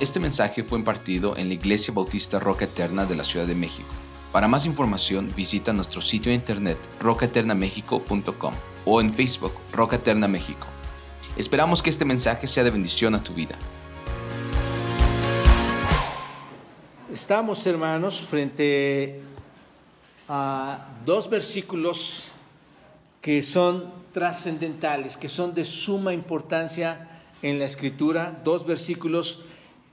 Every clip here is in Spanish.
Este mensaje fue impartido en la Iglesia Bautista Roca Eterna de la Ciudad de México. Para más información visita nuestro sitio de internet rocaeternamexico.com o en Facebook Roca Eterna México. Esperamos que este mensaje sea de bendición a tu vida. Estamos, hermanos, frente a dos versículos que son trascendentales, que son de suma importancia en la escritura, dos versículos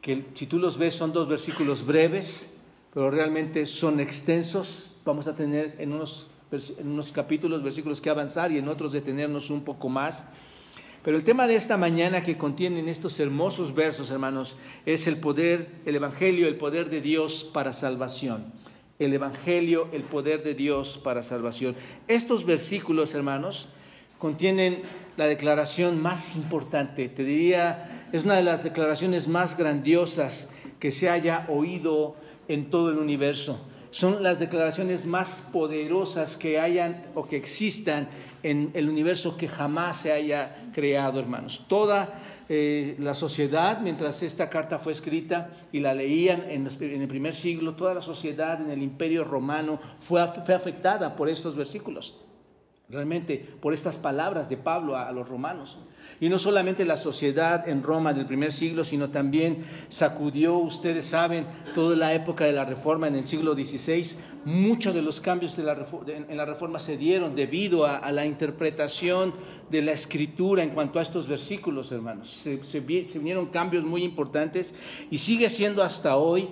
que si tú los ves son dos versículos breves, pero realmente son extensos. Vamos a tener en unos, en unos capítulos, versículos que avanzar y en otros detenernos un poco más. Pero el tema de esta mañana que contienen estos hermosos versos, hermanos, es el poder, el Evangelio, el poder de Dios para salvación. El Evangelio, el poder de Dios para salvación. Estos versículos, hermanos, contienen la declaración más importante, te diría es una de las declaraciones más grandiosas que se haya oído en todo el universo. Son las declaraciones más poderosas que hayan o que existan en el universo que jamás se haya creado, hermanos. Toda eh, la sociedad, mientras esta carta fue escrita y la leían en, el primer siglo, toda la sociedad en el imperio romano fue, fue afectada por estos versículos, realmente por estas palabras de Pablo a los romanos. Y no solamente la sociedad en Roma del primer siglo, sino también sacudió, ustedes saben, toda la época de la Reforma en el siglo XVI. Muchos de los cambios en la Reforma se dieron debido a, la interpretación de la escritura en cuanto a estos versículos, hermanos. Se, se vinieron cambios muy importantes y sigue siendo hasta hoy,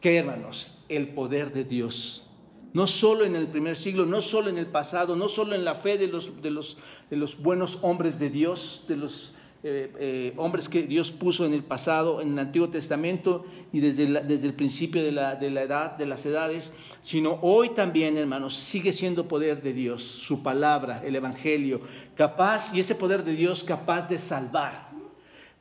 ¿qué hermanos? El poder de Dios no solo en el primer siglo, no solo en el pasado, no solo en la fe de los, de los, de los buenos hombres de Dios, de los eh, eh, hombres que Dios puso en el pasado, en el Antiguo Testamento y desde, desde el principio de la, de la edad, de las edades, sino hoy también, hermanos, sigue siendo poder de Dios, su palabra, el Evangelio, capaz, y ese poder de Dios capaz de salvar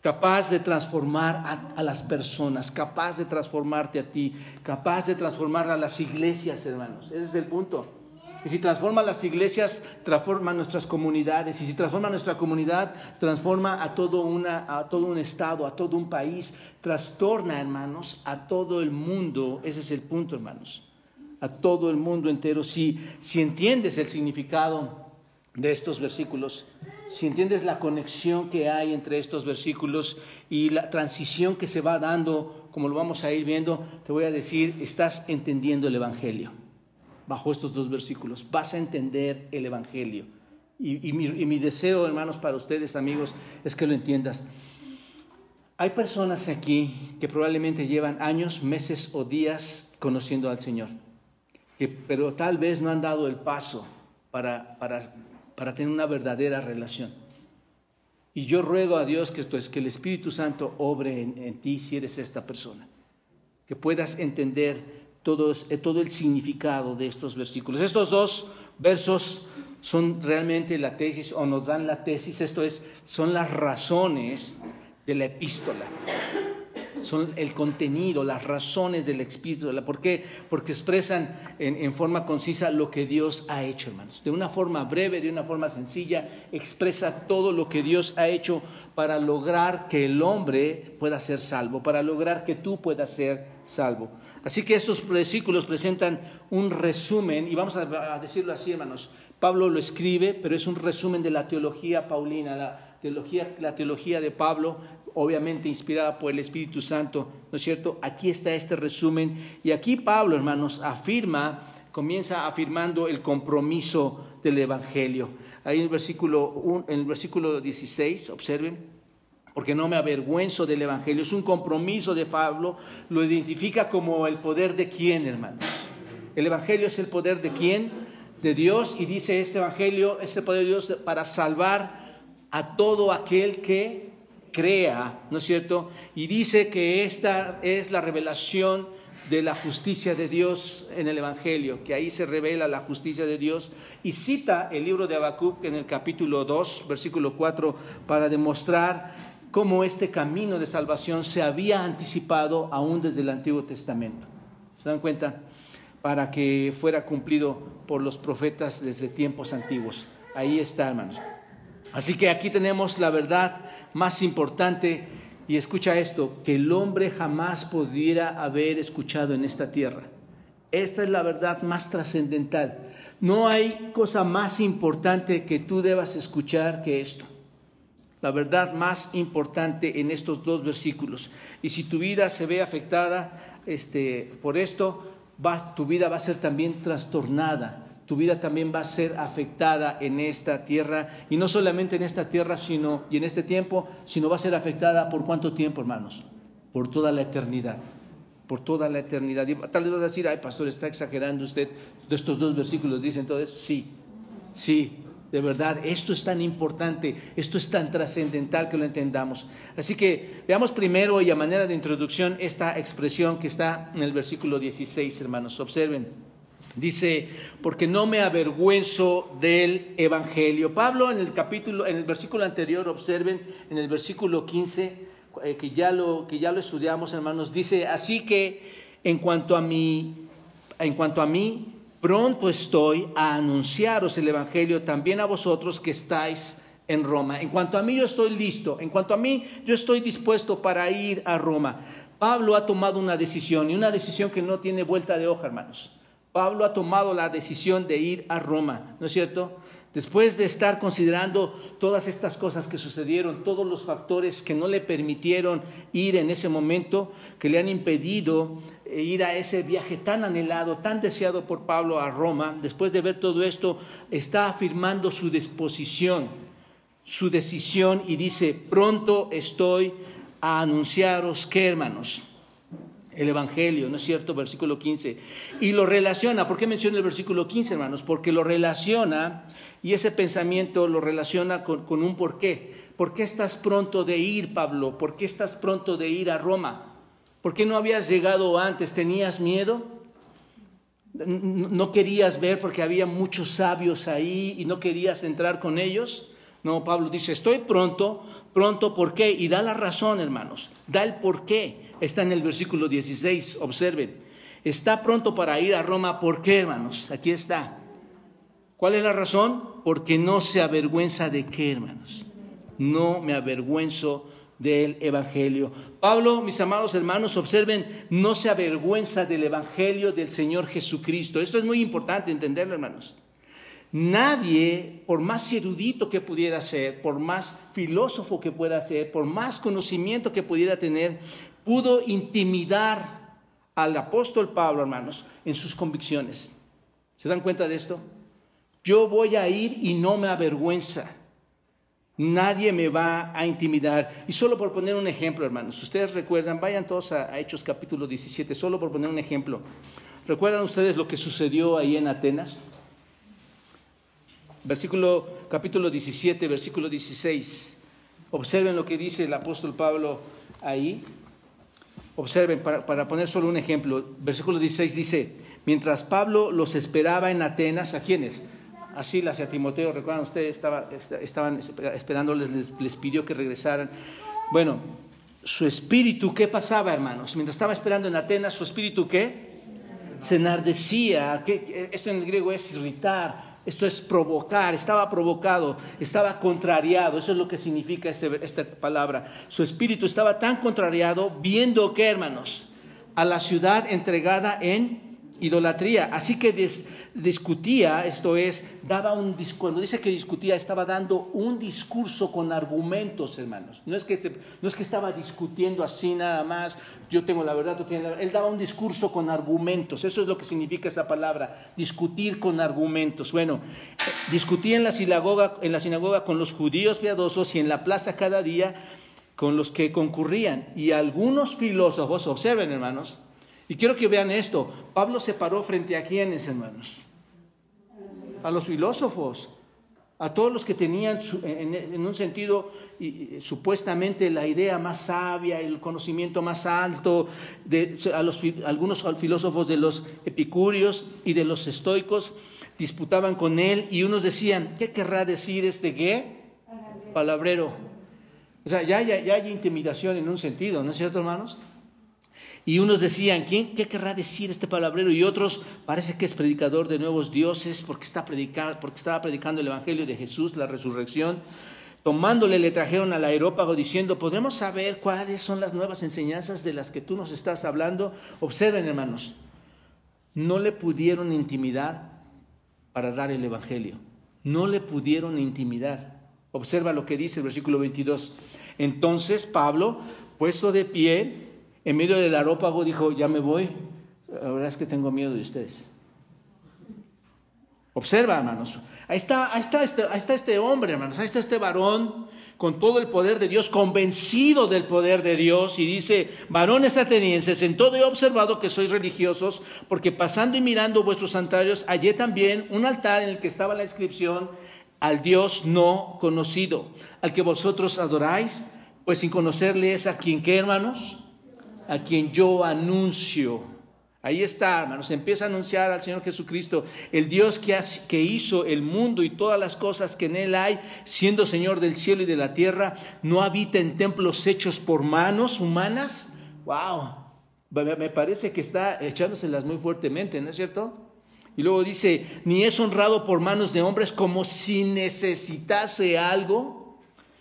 capaz de transformar a, las personas, capaz de transformarte a ti, capaz de transformar a las iglesias, hermanos. Ese es el punto. Y si transforma las iglesias, transforma nuestras comunidades. Y si transforma nuestra comunidad, transforma a todo, una, a todo un estado, a todo un país. Trastorna, hermanos, a todo el mundo. Ese es el punto, hermanos. A todo el mundo entero. Si, si entiendes el significado de estos versículos, si entiendes la conexión que hay entre estos versículos y la transición que se va dando, como lo vamos a ir viendo, te voy a decir, estás entendiendo el Evangelio. Bajo estos dos versículos, vas a entender el Evangelio. Y, mi, y mi deseo, hermanos, para ustedes, amigos, es que lo entiendas. Hay personas aquí que probablemente llevan años, meses o días conociendo al Señor, que, pero tal vez no han dado el paso para, para para tener una verdadera relación. Y yo ruego a Dios que, es que el Espíritu Santo obre en, ti si eres esta persona, que puedas entender todo, todo el significado de estos versículos. Estos dos versos son realmente la tesis o nos dan la tesis, esto es, son las razones de la epístola son el contenido, las razones del epístola. ¿Por qué? Porque expresan en, forma concisa lo que Dios ha hecho, hermanos. De una forma breve, de una forma sencilla, expresa todo lo que Dios ha hecho para lograr que el hombre pueda ser salvo, para lograr que tú puedas ser salvo. Así que estos versículos presentan un resumen, y vamos a decirlo así, hermanos. Pablo lo escribe, pero es un resumen de la teología paulina, la teología, la teología de Pablo obviamente inspirada por el Espíritu Santo, ¿no es cierto? Aquí está este resumen y aquí Pablo, hermanos, afirma, comienza afirmando el compromiso del Evangelio. Ahí en el versículo, en el versículo 16, observen, porque no me avergüenzo del Evangelio, es un compromiso de Pablo, lo identifica como el poder de quién, hermanos. El Evangelio es el poder de quién? De Dios y dice este Evangelio es el poder de Dios para salvar a todo aquel que crea, ¿no es cierto? Y dice que esta es la revelación de la justicia de Dios en el Evangelio, que ahí se revela la justicia de Dios, y cita el libro de Habacuc en el capítulo 2, versículo 4, para demostrar cómo este camino de salvación se había anticipado aún desde el Antiguo Testamento. ¿Se dan cuenta? Para que fuera cumplido por los profetas desde tiempos antiguos. Ahí está, hermanos. Así que aquí tenemos la verdad más importante y escucha esto, que el hombre jamás pudiera haber escuchado en esta tierra. Esta es la verdad más trascendental. No hay cosa más importante que tú debas escuchar que esto. La verdad más importante en estos dos versículos. Y si tu vida se ve afectada este, por esto, tu vida va a ser también trastornada tu vida también va a ser afectada en esta tierra, y no solamente en esta tierra sino, y en este tiempo, sino va a ser afectada por cuánto tiempo, hermanos? Por toda la eternidad, por toda la eternidad. Y tal vez vas a decir, ay, pastor, está exagerando usted, de estos dos versículos dicen todo eso. Sí, sí, de verdad, esto es tan importante, esto es tan trascendental que lo entendamos. Así que veamos primero y a manera de introducción esta expresión que está en el versículo 16, hermanos. Observen. Dice, porque no me avergüenzo del Evangelio. Pablo en el capítulo, en el versículo anterior, observen, en el versículo 15, eh, que, ya lo, que ya lo estudiamos, hermanos, dice, así que en cuanto a mí, en cuanto a mí, pronto estoy a anunciaros el Evangelio también a vosotros que estáis en Roma. En cuanto a mí, yo estoy listo. En cuanto a mí, yo estoy dispuesto para ir a Roma. Pablo ha tomado una decisión y una decisión que no tiene vuelta de hoja, hermanos. Pablo ha tomado la decisión de ir a Roma, ¿no es cierto? Después de estar considerando todas estas cosas que sucedieron, todos los factores que no le permitieron ir en ese momento, que le han impedido eh, ir a ese viaje tan anhelado, tan deseado por Pablo a Roma, después de ver todo esto, está afirmando su disposición, su decisión y dice, pronto estoy a anunciaros que, hermanos, el Evangelio, ¿no es cierto? Versículo 15. Y lo relaciona, ¿por qué menciona el versículo 15, hermanos? Porque lo relaciona y ese pensamiento lo relaciona con, un porqué. ¿Por qué estás pronto de ir, Pablo? ¿Por qué estás pronto de ir a Roma? ¿Por qué no habías llegado antes? ¿Tenías miedo? ¿No querías ver porque había muchos sabios ahí y no querías entrar con ellos? No, Pablo dice, estoy pronto, pronto, ¿por qué? Y da la razón, hermanos, da el por qué está en el versículo 16, observen. Está pronto para ir a Roma, ¿por qué, hermanos? Aquí está. ¿Cuál es la razón? Porque no se avergüenza de qué, hermanos. No me avergüenzo del Evangelio. Pablo, mis amados hermanos, observen, no se avergüenza del Evangelio del Señor Jesucristo. Esto es muy importante entenderlo, hermanos. Nadie, por más erudito que pudiera ser, por más filósofo que pueda ser, por más conocimiento que pudiera tener, pudo intimidar al apóstol Pablo, hermanos, en sus convicciones. ¿Se dan cuenta de esto? Yo voy a ir y no me avergüenza. Nadie me va a intimidar. Y solo por poner un ejemplo, hermanos, ustedes recuerdan, vayan todos a, Hechos capítulo 17, solo por poner un ejemplo. ¿Recuerdan ustedes lo que sucedió ahí en Atenas? Versículo, capítulo 17, versículo 16. Observen lo que dice el apóstol Pablo ahí. Observen, para, poner solo un ejemplo, versículo 16 dice, mientras Pablo los esperaba en Atenas, ¿a quiénes? Así hacia Timoteo, recuerdan ustedes, estaba, estaban esperándoles, les, les pidió que regresaran. Bueno, su espíritu, ¿qué pasaba, hermanos? Mientras estaba esperando en Atenas, su espíritu, ¿qué? Se enardecía. Esto en el griego es irritar, esto es provocar, estaba provocado, estaba contrariado, eso es lo que significa este, esta palabra. Su espíritu estaba tan contrariado viendo que, hermanos, a la ciudad entregada en idolatría. Así que discutía, esto es, daba un cuando dice que discutía, estaba dando un discurso con argumentos, hermanos. No es que, no es que estaba discutiendo así nada más, yo tengo la verdad, tú tienes la verdad. Él daba un discurso con argumentos, eso es lo que significa esa palabra, discutir con argumentos. Bueno, discutía en la sinagoga, en la sinagoga con los judíos piadosos y en la plaza cada día con los que concurrían. Y algunos filósofos, observen hermanos, y quiero que vean esto. Pablo se paró frente a quienes, hermanos? A los filósofos, a todos los que tenían en, un sentido supuestamente la idea más sabia, el conocimiento más alto, de, a los, algunos filósofos de los epicúreos y de los estoicos disputaban con él y unos decían, ¿qué querrá decir este qué? Palabrero. O sea, ya, ya, ya hay intimidación en un sentido, ¿no es cierto, hermanos? Y unos decían, ¿quién, ¿qué querrá decir este palabrero? Y otros, parece que es predicador de nuevos dioses porque, está porque estaba predicando el Evangelio de Jesús, la resurrección. Tomándole le trajeron al aerópago diciendo, ¿podremos saber cuáles son las nuevas enseñanzas de las que tú nos estás hablando? Observen, hermanos, no le pudieron intimidar para dar el Evangelio. No le pudieron intimidar. Observa lo que dice el versículo 22. Entonces Pablo, puesto de pie, en medio del aerópago, dijo, ya me voy. La verdad es que tengo miedo de ustedes. Observa, hermanos. Ahí está, ahí está, este, ahí está este hombre, hermanos. Ahí está este varón con todo el poder de Dios, convencido del poder de Dios. Y dice, varones atenienses, en todo he observado que sois religiosos, porque pasando y mirando vuestros santuarios, hallé también un altar en el que estaba la inscripción al Dios no conocido, al que vosotros adoráis, pues sin conocerle es a quien, ¿qué hermanos? A quien yo anuncio. Ahí está, hermanos, empieza a anunciar al Señor Jesucristo, el Dios que, que, hizo el mundo y todas las cosas que en él hay, siendo Señor del cielo y de la tierra, no habita en templos hechos por manos humanas. ¡Wow! Me parece que está echándoselas muy fuertemente, ¿no es cierto? Y luego dice, ni es honrado por manos de hombres como si necesitase algo.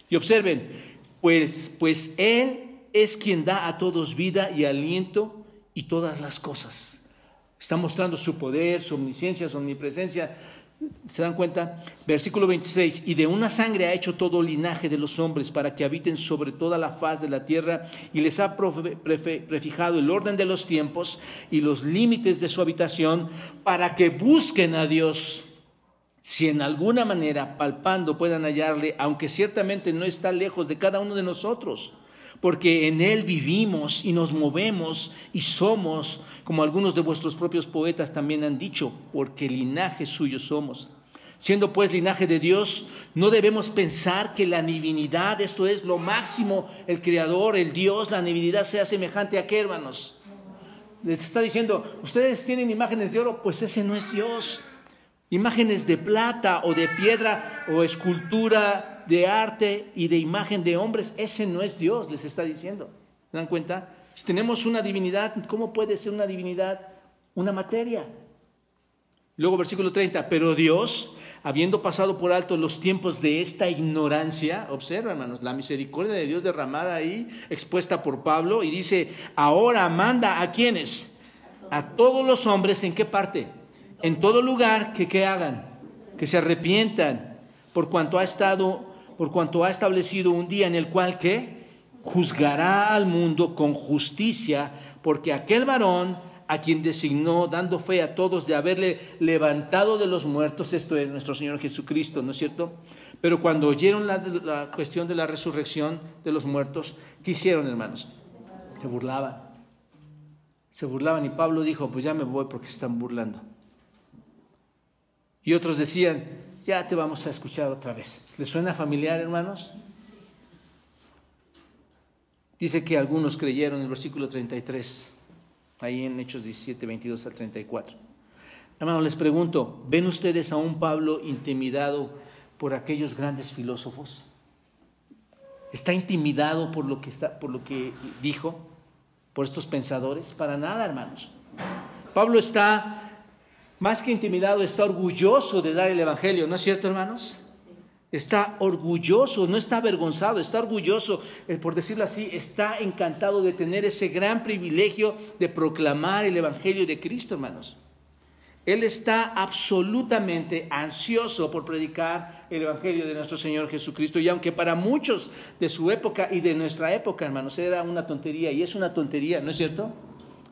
Y observen, pues, pues Él es quien da a todos vida y aliento y todas las cosas. Está mostrando su poder, su omnisciencia, su omnipresencia. ¿Se dan cuenta? Versículo 26, y de una sangre ha hecho todo linaje de los hombres para que habiten sobre toda la faz de la tierra y les ha prefijado el orden de los tiempos y los límites de su habitación para que busquen a Dios. Si en alguna manera palpando puedan hallarle, aunque ciertamente no está lejos de cada uno de nosotros porque en Él vivimos y nos movemos y somos, como algunos de vuestros propios poetas también han dicho, porque linaje suyo somos. Siendo pues linaje de Dios, no debemos pensar que la divinidad, esto es lo máximo, el Creador, el Dios, la divinidad sea semejante a qué, hermanos. Les está diciendo, ustedes tienen imágenes de oro, pues ese no es Dios. Imágenes de plata o de piedra o escultura de arte y de imagen de hombres, ese no es Dios, les está diciendo. ¿Se dan cuenta? Si tenemos una divinidad, ¿cómo puede ser una divinidad una materia? Luego versículo 30, pero Dios, habiendo pasado por alto los tiempos de esta ignorancia, observa hermanos, la misericordia de Dios derramada ahí, expuesta por Pablo, y dice, ahora manda a quienes, a todos los hombres, ¿en qué parte? En todo lugar que, que hagan, que se arrepientan, por cuanto ha estado por cuanto ha establecido un día en el cual que juzgará al mundo con justicia, porque aquel varón a quien designó, dando fe a todos de haberle levantado de los muertos, esto es nuestro Señor Jesucristo, ¿no es cierto? Pero cuando oyeron la, la cuestión de la resurrección de los muertos, ¿qué hicieron, hermanos? Se burlaban. Se burlaban y Pablo dijo, pues ya me voy porque se están burlando. Y otros decían, ya te vamos a escuchar otra vez. ¿Le suena familiar, hermanos? Dice que algunos creyeron en el versículo 33, ahí en Hechos 17, 22 al 34. Hermanos, les pregunto, ¿ven ustedes a un Pablo intimidado por aquellos grandes filósofos? ¿Está intimidado por lo que, está, por lo que dijo, por estos pensadores? Para nada, hermanos. Pablo está más que intimidado, está orgulloso de dar el Evangelio, ¿no es cierto, hermanos? Está orgulloso, no está avergonzado, está orgulloso, eh, por decirlo así, está encantado de tener ese gran privilegio de proclamar el Evangelio de Cristo, hermanos. Él está absolutamente ansioso por predicar el Evangelio de nuestro Señor Jesucristo. Y aunque para muchos de su época y de nuestra época, hermanos, era una tontería, y es una tontería, ¿no es cierto?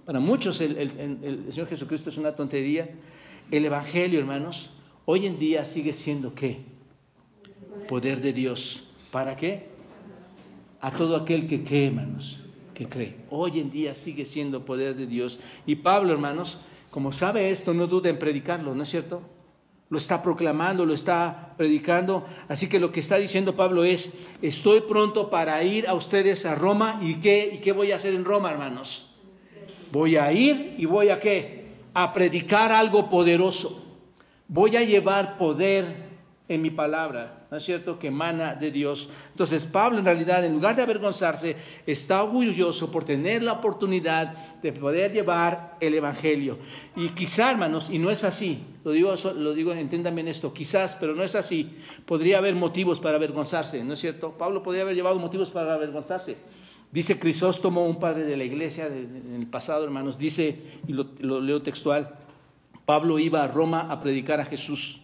Para muchos el, Señor Jesucristo es una tontería. El Evangelio, hermanos, hoy en día sigue siendo qué? Poder de Dios. ¿Para qué? A todo aquel que cree, hermanos, que cree. Hoy en día sigue siendo poder de Dios. Y Pablo, hermanos, como sabe esto, no duda en predicarlo, ¿no es cierto? Lo está proclamando, lo está predicando. Así que lo que está diciendo Pablo es, estoy pronto para ir a ustedes a Roma. ¿Y qué, y qué voy a hacer en Roma, hermanos? Voy a ir y voy a qué? A predicar algo poderoso. Voy a llevar poder en mi palabra, ¿no es cierto?, que emana de Dios. Entonces Pablo en realidad, en lugar de avergonzarse, está orgulloso por tener la oportunidad de poder llevar el Evangelio. Y quizá, hermanos, y no es así, lo digo, lo digo, entiendan bien esto, quizás, pero no es así, podría haber motivos para avergonzarse, ¿no es cierto? Pablo podría haber llevado motivos para avergonzarse. Dice Crisóstomo, un padre de la iglesia en el pasado, hermanos, dice, y lo leo textual, Pablo iba a Roma a predicar a Jesús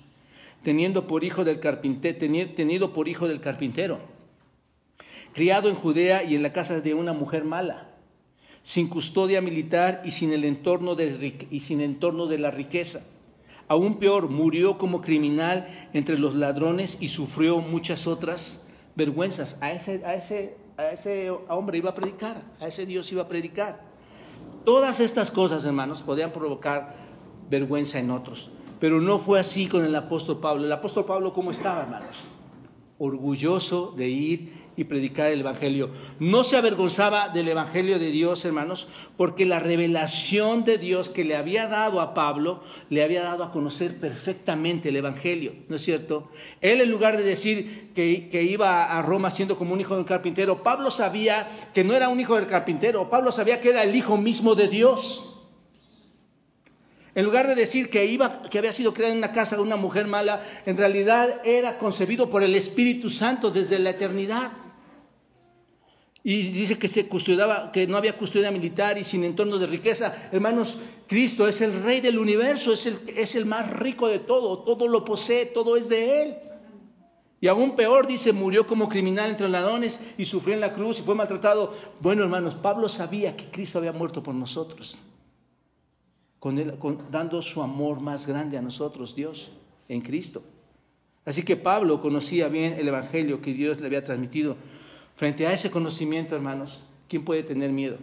teniendo por hijo del carpintero, tenido por hijo del carpintero, criado en Judea y en la casa de una mujer mala, sin custodia militar y sin el entorno de, y sin entorno de la riqueza. Aún peor, murió como criminal entre los ladrones y sufrió muchas otras vergüenzas. A ese, a ese, a ese hombre iba a predicar, a ese Dios iba a predicar. Todas estas cosas, hermanos, podían provocar vergüenza en otros. Pero no fue así con el apóstol Pablo. El apóstol Pablo, ¿cómo estaba, hermanos? Orgulloso de ir y predicar el Evangelio. No se avergonzaba del Evangelio de Dios, hermanos, porque la revelación de Dios que le había dado a Pablo, le había dado a conocer perfectamente el Evangelio, ¿no es cierto? Él en lugar de decir que, que iba a Roma siendo como un hijo del carpintero, Pablo sabía que no era un hijo del carpintero, Pablo sabía que era el hijo mismo de Dios. En lugar de decir que, iba, que había sido creado en una casa de una mujer mala, en realidad era concebido por el Espíritu Santo desde la eternidad. Y dice que se custodiaba, que no había custodia militar y sin entorno de riqueza. Hermanos, Cristo es el rey del universo, es el, es el más rico de todo, todo lo posee, todo es de Él. Y aún peor, dice, murió como criminal entre ladrones y sufrió en la cruz y fue maltratado. Bueno, hermanos, Pablo sabía que Cristo había muerto por nosotros con dando su amor más grande a nosotros, Dios, en Cristo. Así que Pablo conocía bien el Evangelio que Dios le había transmitido. Frente a ese conocimiento, hermanos, ¿quién puede tener miedo?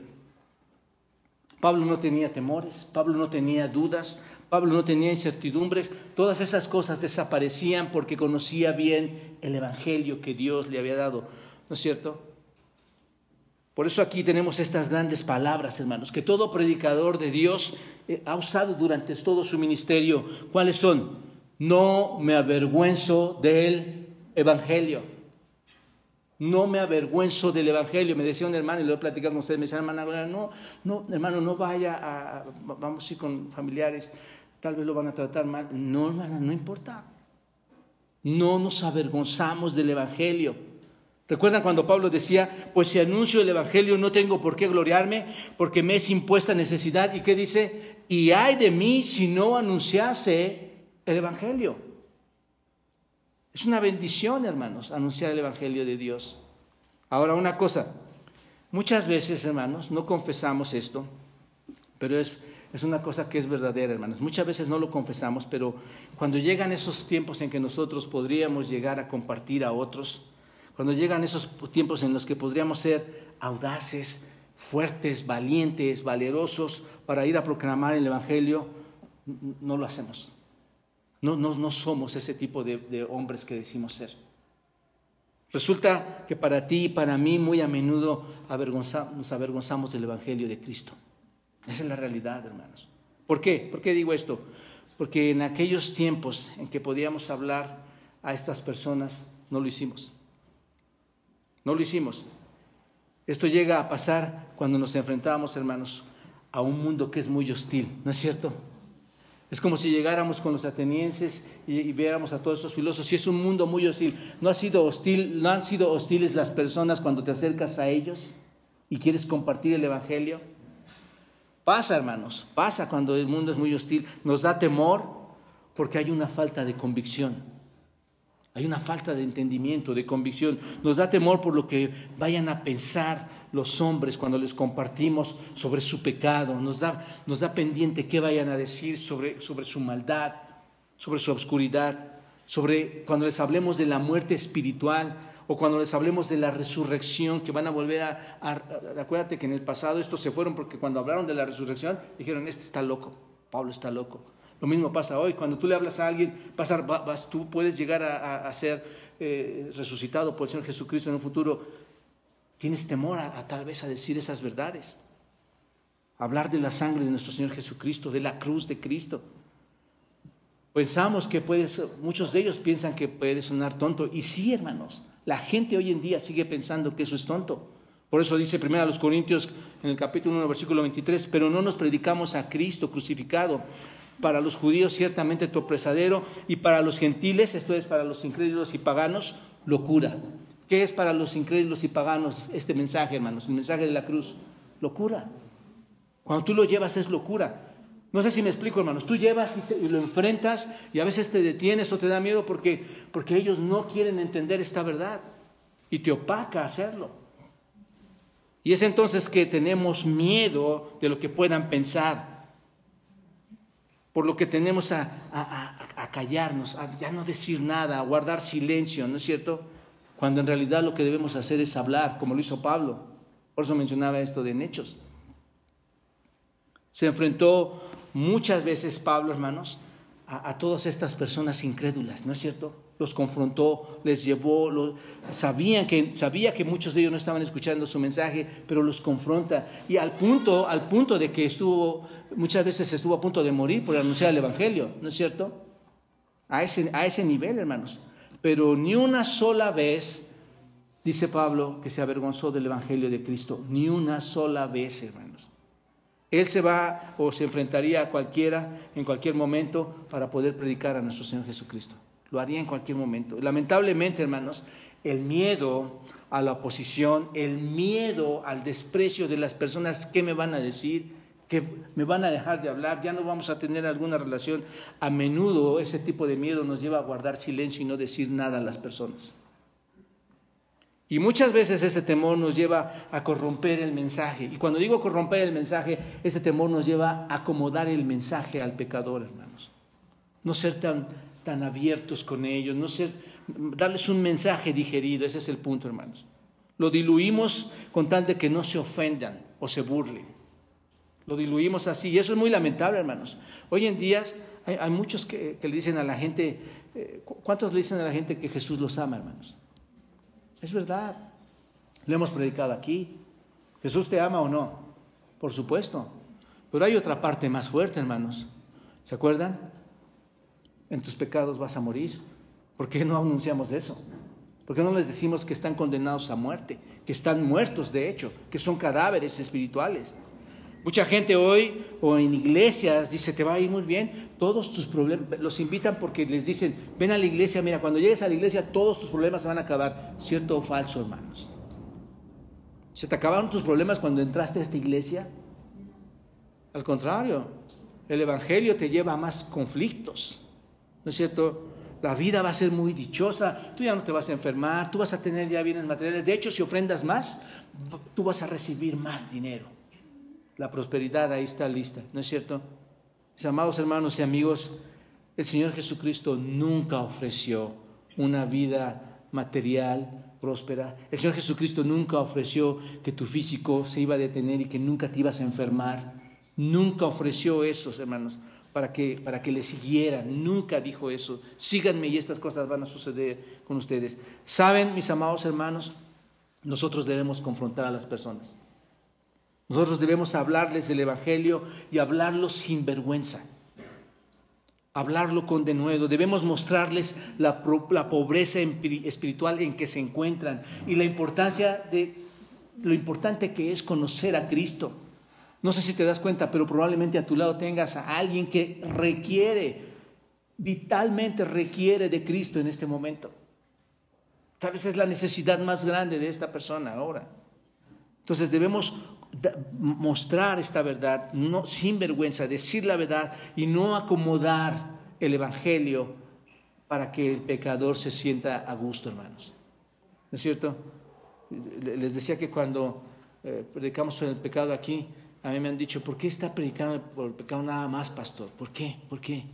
Pablo no tenía temores, Pablo no tenía dudas, Pablo no tenía incertidumbres, todas esas cosas desaparecían porque conocía bien el Evangelio que Dios le había dado, ¿no es cierto? Por eso aquí tenemos estas grandes palabras, hermanos, que todo predicador de Dios eh, ha usado durante todo su ministerio. ¿Cuáles son? No me avergüenzo del Evangelio. No me avergüenzo del Evangelio. Me decía un hermano, y lo he platicado con ustedes, me decía, hermano, no, no, hermano, no vaya a, vamos con familiares, tal vez lo van a tratar mal. No, hermano, no importa. No nos avergonzamos del Evangelio. ¿Recuerdan cuando Pablo decía, pues si anuncio el Evangelio no tengo por qué gloriarme porque me es impuesta necesidad? ¿Y qué dice? Y hay de mí si no anunciase el Evangelio. Es una bendición, hermanos, anunciar el Evangelio de Dios. Ahora, una cosa, muchas veces, hermanos, no confesamos esto, pero es, es una cosa que es verdadera, hermanos. Muchas veces no lo confesamos, pero cuando llegan esos tiempos en que nosotros podríamos llegar a compartir a otros, cuando llegan esos tiempos en los que podríamos ser audaces, fuertes, valientes, valerosos para ir a proclamar el Evangelio, no lo hacemos. No, no, no somos ese tipo de, hombres que decimos ser. Resulta que para ti y para mí muy a menudo nos avergonzamos del Evangelio de Cristo. Esa es la realidad, hermanos. ¿Por qué? ¿Por qué digo esto? Porque en aquellos tiempos en que podíamos hablar a estas personas, no lo hicimos. No lo hicimos. Esto llega a pasar cuando nos enfrentamos, hermanos, a un mundo que es muy hostil, ¿no es cierto? Es como si llegáramos con los atenienses y, viéramos a todos esos filósofos. Y es un mundo muy hostil. ¿No ha sido hostil, no han sido hostiles las personas cuando te acercas a ellos y quieres compartir el evangelio? Pasa, hermanos, pasa cuando el mundo es muy hostil. Nos da temor porque hay una falta de convicción. Hay una falta de entendimiento, de convicción. Nos da temor por lo que vayan a pensar los hombres cuando les compartimos sobre su pecado. Nos da, nos da pendiente qué vayan a decir sobre, sobre su maldad, sobre su obscuridad, sobre cuando les hablemos de la muerte espiritual o cuando les hablemos de la resurrección, que van a volver a, Acuérdate que en el pasado estos se fueron porque cuando hablaron de la resurrección dijeron, este está loco, Pablo está loco. Lo mismo pasa hoy. Cuando tú le hablas a alguien, vas, tú puedes llegar a, ser eh, resucitado por el Señor Jesucristo en un futuro. Tienes temor a, tal vez a decir esas verdades. Hablar de la sangre de nuestro Señor Jesucristo, de la cruz de Cristo. Pensamos que puedes, muchos de ellos piensan que puede sonar tonto. Y sí, hermanos, la gente hoy en día sigue pensando que eso es tonto. Por eso dice primero a los Corintios en el capítulo 1, versículo 23, pero no nos predicamos a Cristo crucificado. Para los judíos ciertamente torpesadero y para los gentiles, esto es para los incrédulos y paganos, locura. ¿Qué es para los incrédulos y paganos este mensaje, hermanos? El mensaje de la cruz, locura. Cuando tú lo llevas es locura. No sé si me explico, hermanos. Tú llevas y, lo enfrentas y a veces te detienes o te da miedo porque, porque ellos no quieren entender esta verdad y te opaca hacerlo. Y es entonces que tenemos miedo de lo que puedan pensar, por lo que tenemos a, a callarnos, a ya no decir nada, a guardar silencio, ¿no es cierto? Cuando en realidad lo que debemos hacer es hablar, como lo hizo Pablo. Por eso mencionaba esto de Hechos. Se enfrentó muchas veces Pablo, hermanos, a, todas estas personas incrédulas, ¿no es cierto? Los confrontó, les llevó, sabían que, sabía que muchos de ellos no estaban escuchando su mensaje, pero los confronta. Y al punto, al punto de que estuvo, muchas veces estuvo a punto de morir por anunciar el Evangelio, ¿no es cierto? A ese, a ese nivel, hermanos. Pero ni una sola vez, dice Pablo, que se avergonzó del Evangelio de Cristo, ni una sola vez, hermanos. Él se va o se enfrentaría a cualquiera en cualquier momento para poder predicar a nuestro Señor Jesucristo. Lo haría en cualquier momento. Lamentablemente, hermanos, el miedo a la oposición, el miedo al desprecio de las personas que me van a decir, que me van a dejar de hablar, ya no vamos a tener alguna relación. A menudo ese tipo de miedo nos lleva a guardar silencio y no decir nada a las personas. Y muchas veces este temor nos lleva a corromper el mensaje. Y cuando digo corromper el mensaje, este temor nos lleva a acomodar el mensaje al pecador, hermanos. No ser tan, tan abiertos con ellos, no ser, darles un mensaje digerido, ese es el punto, hermanos. Lo diluimos con tal de que no se ofendan o se burlen. Lo diluimos así. Y eso es muy lamentable, hermanos. Hoy en día hay, muchos que, le dicen a la gente, eh, ¿cuántos le dicen a la gente que Jesús los ama, hermanos? Es verdad. Lo hemos predicado aquí. ¿Jesús te ama o no? Por supuesto. Pero hay otra parte más fuerte, hermanos. ¿Se acuerdan? En tus pecados vas a morir. ¿Por qué no anunciamos eso? ¿Por qué no les decimos que están condenados a muerte? Que están muertos, de hecho, que son cadáveres espirituales. Mucha gente hoy o en iglesias dice, te va a ir muy bien, todos tus problemas, los invitan porque les dicen, ven a la iglesia, mira, cuando llegues a la iglesia todos tus problemas se van a acabar. ¿Cierto o falso, hermanos? ¿Se te acabaron tus problemas cuando entraste a esta iglesia? Al contrario, el Evangelio te lleva a más conflictos, ¿no es cierto? La vida va a ser muy dichosa, tú ya no te vas a enfermar, tú vas a tener ya bienes materiales. De hecho, si ofrendas más, tú vas a recibir más dinero la prosperidad ahí está lista, ¿no es cierto? Mis amados hermanos y amigos, el Señor Jesucristo nunca ofreció una vida material próspera. El Señor Jesucristo nunca ofreció que tu físico se iba a detener y que nunca te ibas a enfermar. Nunca ofreció eso, hermanos, para que, para que le siguieran. Nunca dijo eso. Síganme y estas cosas van a suceder con ustedes. Saben, mis amados hermanos, nosotros debemos confrontar a las personas. Nosotros debemos hablarles del Evangelio y hablarlo sin vergüenza. Hablarlo con denuedo. Debemos mostrarles la, pobreza espiritual en que se encuentran y la importancia de lo importante que es conocer a Cristo. No sé si te das cuenta, pero probablemente a tu lado tengas a alguien que requiere, vitalmente requiere de Cristo en este momento. Tal vez es la necesidad más grande de esta persona ahora. Entonces debemos mostrar esta verdad, no, sin vergüenza, decir la verdad y no acomodar el Evangelio para que el pecador se sienta a gusto, hermanos. ¿No es cierto? Les decía que cuando eh, predicamos sobre el pecado aquí, a mí me han dicho, ¿por qué está predicando por el pecado nada más, pastor? ¿Por qué? ¿Por qué?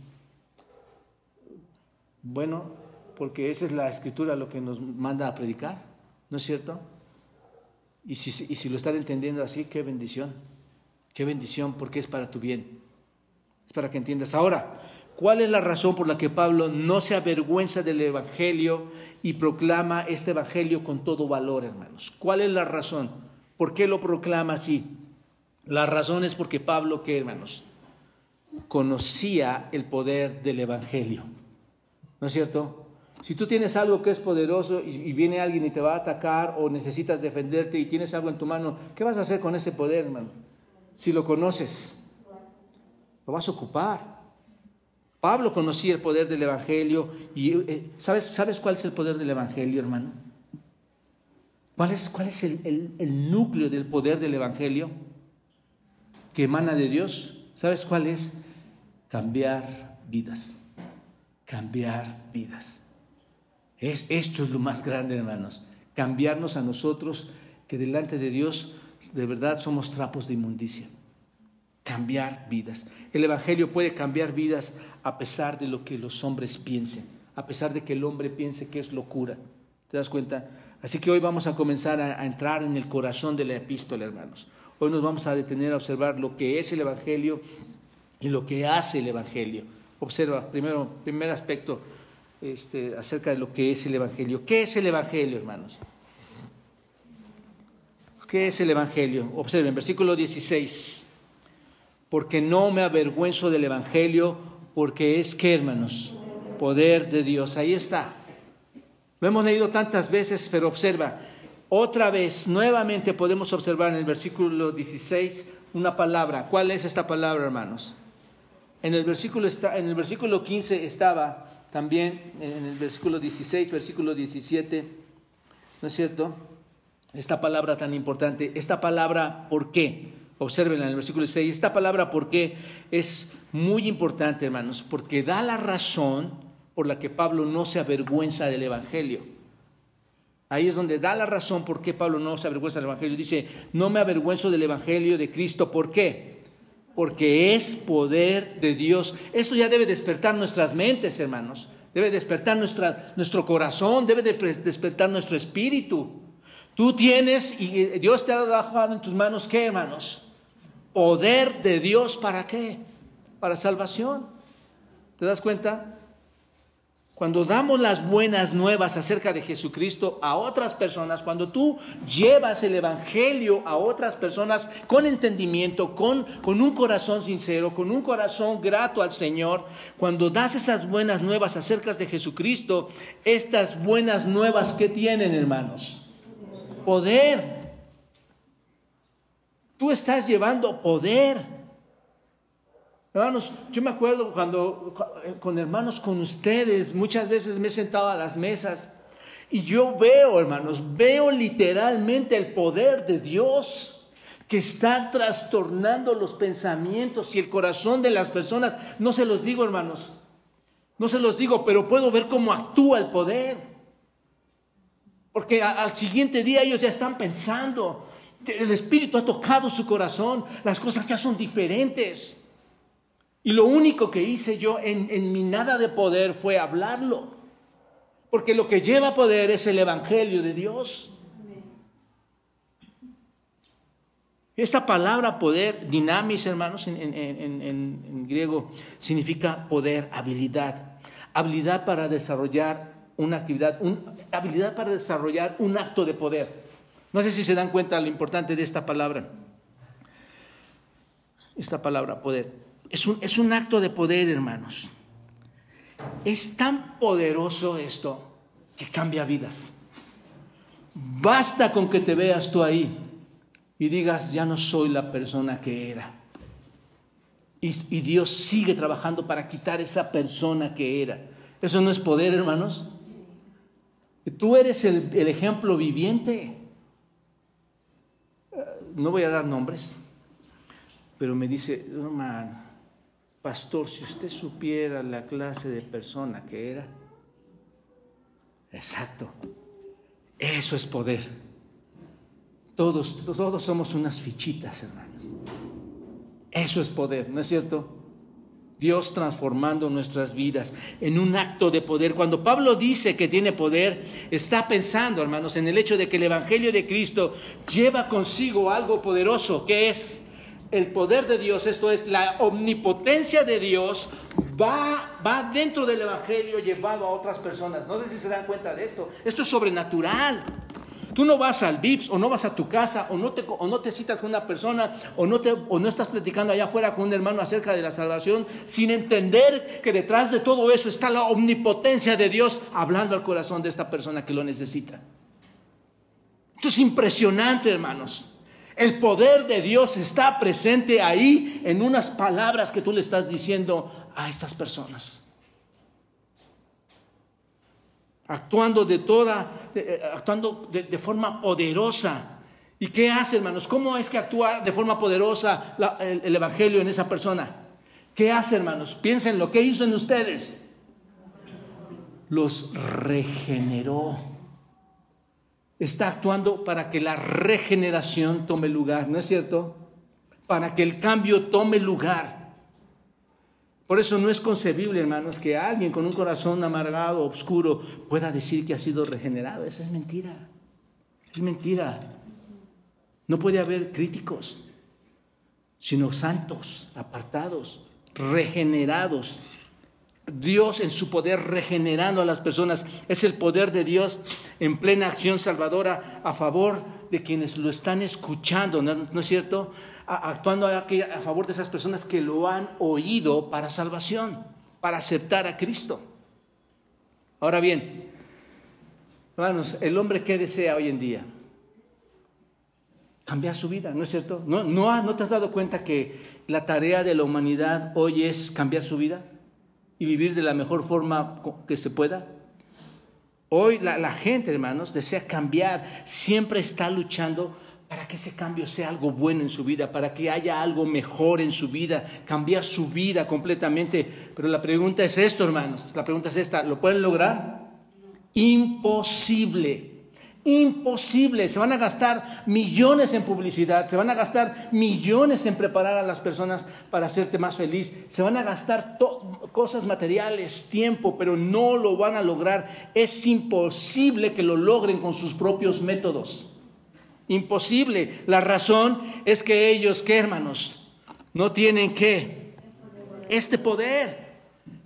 Bueno, porque esa es la escritura lo que nos manda a predicar, ¿no es cierto? Y si, lo están entendiendo así, qué bendición. Qué bendición porque es para tu bien. Es para que entiendas. Ahora, ¿cuál es la razón por la que Pablo no se avergüenza del Evangelio y proclama este Evangelio con todo valor, hermanos? ¿Cuál es la razón? ¿Por qué lo proclama así? La razón es porque Pablo, ¿qué, hermanos? conocía el poder del Evangelio. ¿No es cierto? Si tú tienes algo que es poderoso y, viene alguien y te va a atacar o necesitas defenderte y tienes algo en tu mano, ¿qué vas a hacer con ese poder, hermano? Si lo conoces, lo vas a ocupar. Pablo conocía el poder del Evangelio y eh, ¿sabes, ¿sabes cuál es el poder del Evangelio, hermano? ¿Cuál es, cuál es el, el núcleo del poder del Evangelio que emana de Dios? ¿Sabes cuál es? Cambiar vidas. Cambiar vidas. Es, esto es lo más grande, hermanos. Cambiarnos a nosotros que delante de Dios de verdad somos trapos de inmundicia. Cambiar vidas. El Evangelio puede cambiar vidas a pesar de lo que los hombres piensen, a pesar de que el hombre piense que es locura. ¿Te das cuenta? Así que hoy vamos a comenzar a, a entrar en el corazón de la epístola, hermanos. Hoy nos vamos a detener a observar lo que es el Evangelio y lo que hace el Evangelio. Observa, primero, primer aspecto, este, acerca de lo que es el Evangelio. ¿Qué es el Evangelio, hermanos? ¿Qué es el Evangelio? Observen, versículo 16. Porque no me avergüenzo del Evangelio, porque es que, hermanos, poder de Dios. Ahí está. Lo hemos leído tantas veces, pero observa, otra vez, nuevamente podemos observar en el versículo 16 una palabra. ¿Cuál es esta palabra, hermanos? En el versículo, en el versículo 15 estaba también en el versículo 16, versículo 17, ¿no es cierto? Esta palabra tan importante, esta palabra ¿por qué? Observen en el versículo 6, esta palabra ¿por qué? es muy importante, hermanos, porque da la razón por la que Pablo no se avergüenza del Evangelio. Ahí es donde da la razón por qué Pablo no se avergüenza del Evangelio. Dice, no me avergüenzo del Evangelio de Cristo. ¿Por qué? Porque es poder de Dios. Esto ya debe despertar nuestras mentes, hermanos. Debe despertar nuestro corazón, debe despertar nuestro espíritu. Tú tienes, y Dios te ha dado en tus manos, ¿qué, hermanos? Poder de Dios, ¿para qué? Para salvación. ¿Te das cuenta? Cuando damos las buenas nuevas acerca de Jesucristo a otras personas, cuando tú llevas el Evangelio a otras personas con entendimiento, con, con un corazón sincero, con un corazón grato al Señor, cuando das esas buenas nuevas acerca de Jesucristo, estas buenas nuevas que tienen, hermanos, poder. Tú estás llevando poder. Hermanos, yo me acuerdo cuando con hermanos, con ustedes, muchas veces me he sentado a las mesas y yo veo, hermanos, veo literalmente el poder de Dios que está trastornando los pensamientos y el corazón de las personas. No se los digo, hermanos, no se los digo, pero puedo ver cómo actúa el poder. Porque al siguiente día ellos ya están pensando, el Espíritu ha tocado su corazón, las cosas ya son diferentes. Y lo único que hice yo en, mi nada de poder fue hablarlo. Porque lo que lleva poder es el Evangelio de Dios. Esta palabra poder, dinamis, hermanos, en, griego, significa poder, habilidad. Habilidad para desarrollar una actividad, habilidad para desarrollar un acto de poder. No sé si se dan cuenta lo importante de esta palabra. Esta palabra poder. Es un, es un acto de poder, hermanos. Es tan poderoso esto que cambia vidas. Basta con que te veas tú ahí y digas, ya no soy la persona que era. Y, y, Dios sigue trabajando para quitar esa persona que era. Eso no es poder, hermanos. Tú eres el, el ejemplo viviente. No voy a dar nombres, pero me dice, hermano, Pastor, si usted supiera la clase de persona que era. Exacto. Eso es poder. Todos, todos somos unas fichitas, hermanos. Eso es poder, ¿no es cierto? Dios transformando nuestras vidas en un acto de poder. Cuando Pablo dice que tiene poder, está pensando, hermanos, en el hecho de que el Evangelio de Cristo lleva consigo algo poderoso, que es el poder de Dios, esto es la omnipotencia de Dios, va, va dentro del Evangelio llevado a otras personas. No sé si se dan cuenta de esto. Esto es sobrenatural. Tú no vas al VIPS o no vas a tu casa o no te, o no te citas con una persona o no, te, o no estás platicando allá afuera con un hermano acerca de la salvación sin entender que detrás de todo eso está la omnipotencia de Dios hablando al corazón de esta persona que lo necesita. Esto es impresionante, hermanos. El poder de Dios está presente ahí en unas palabras que tú le estás diciendo a estas personas. Actuando de toda, eh, actuando de, forma poderosa. ¿Y qué hace, hermanos? ¿Cómo es que actúa de forma poderosa el, el Evangelio en esa persona? ¿Qué hace, hermanos? Piensen lo que hizo en ustedes. Los regeneró está actuando para que la regeneración tome lugar, ¿no es cierto? Para que el cambio tome lugar. Por eso no es concebible, hermanos, que alguien con un corazón amargado, oscuro, pueda decir que ha sido regenerado. Eso es mentira. Es mentira. No puede haber críticos, sino santos, apartados, regenerados. Dios en su poder regenerando a las personas. Es el poder de Dios en plena acción salvadora a favor de quienes lo están escuchando, ¿no, es cierto? actuando a, a favor de esas personas que lo han oído para salvación, para aceptar a Cristo. Ahora bien, hermanos, el hombre que desea hoy en día cambiar su vida, ¿no es cierto? ¿No, no, ¿No te has dado cuenta que la tarea de la humanidad hoy es cambiar su vida? Y vivir de la mejor forma que se pueda? Hoy la, gente, hermanos, desea cambiar, siempre está luchando para que ese cambio sea algo bueno en su vida, para que haya algo mejor en su vida, cambiar su vida completamente. Pero la pregunta es esto, hermanos, la pregunta es esta, ¿lo pueden lograr? Imposible. Imposible, se van a gastar millones en publicidad, se van a gastar millones en preparar a las personas para hacerte más feliz, se van a gastar cosas materiales, tiempo, pero no lo van a lograr. Es imposible que lo logren con sus propios métodos. Imposible. La razón es que ellos, ¿qué hermanos? No tienen qué? Este poder.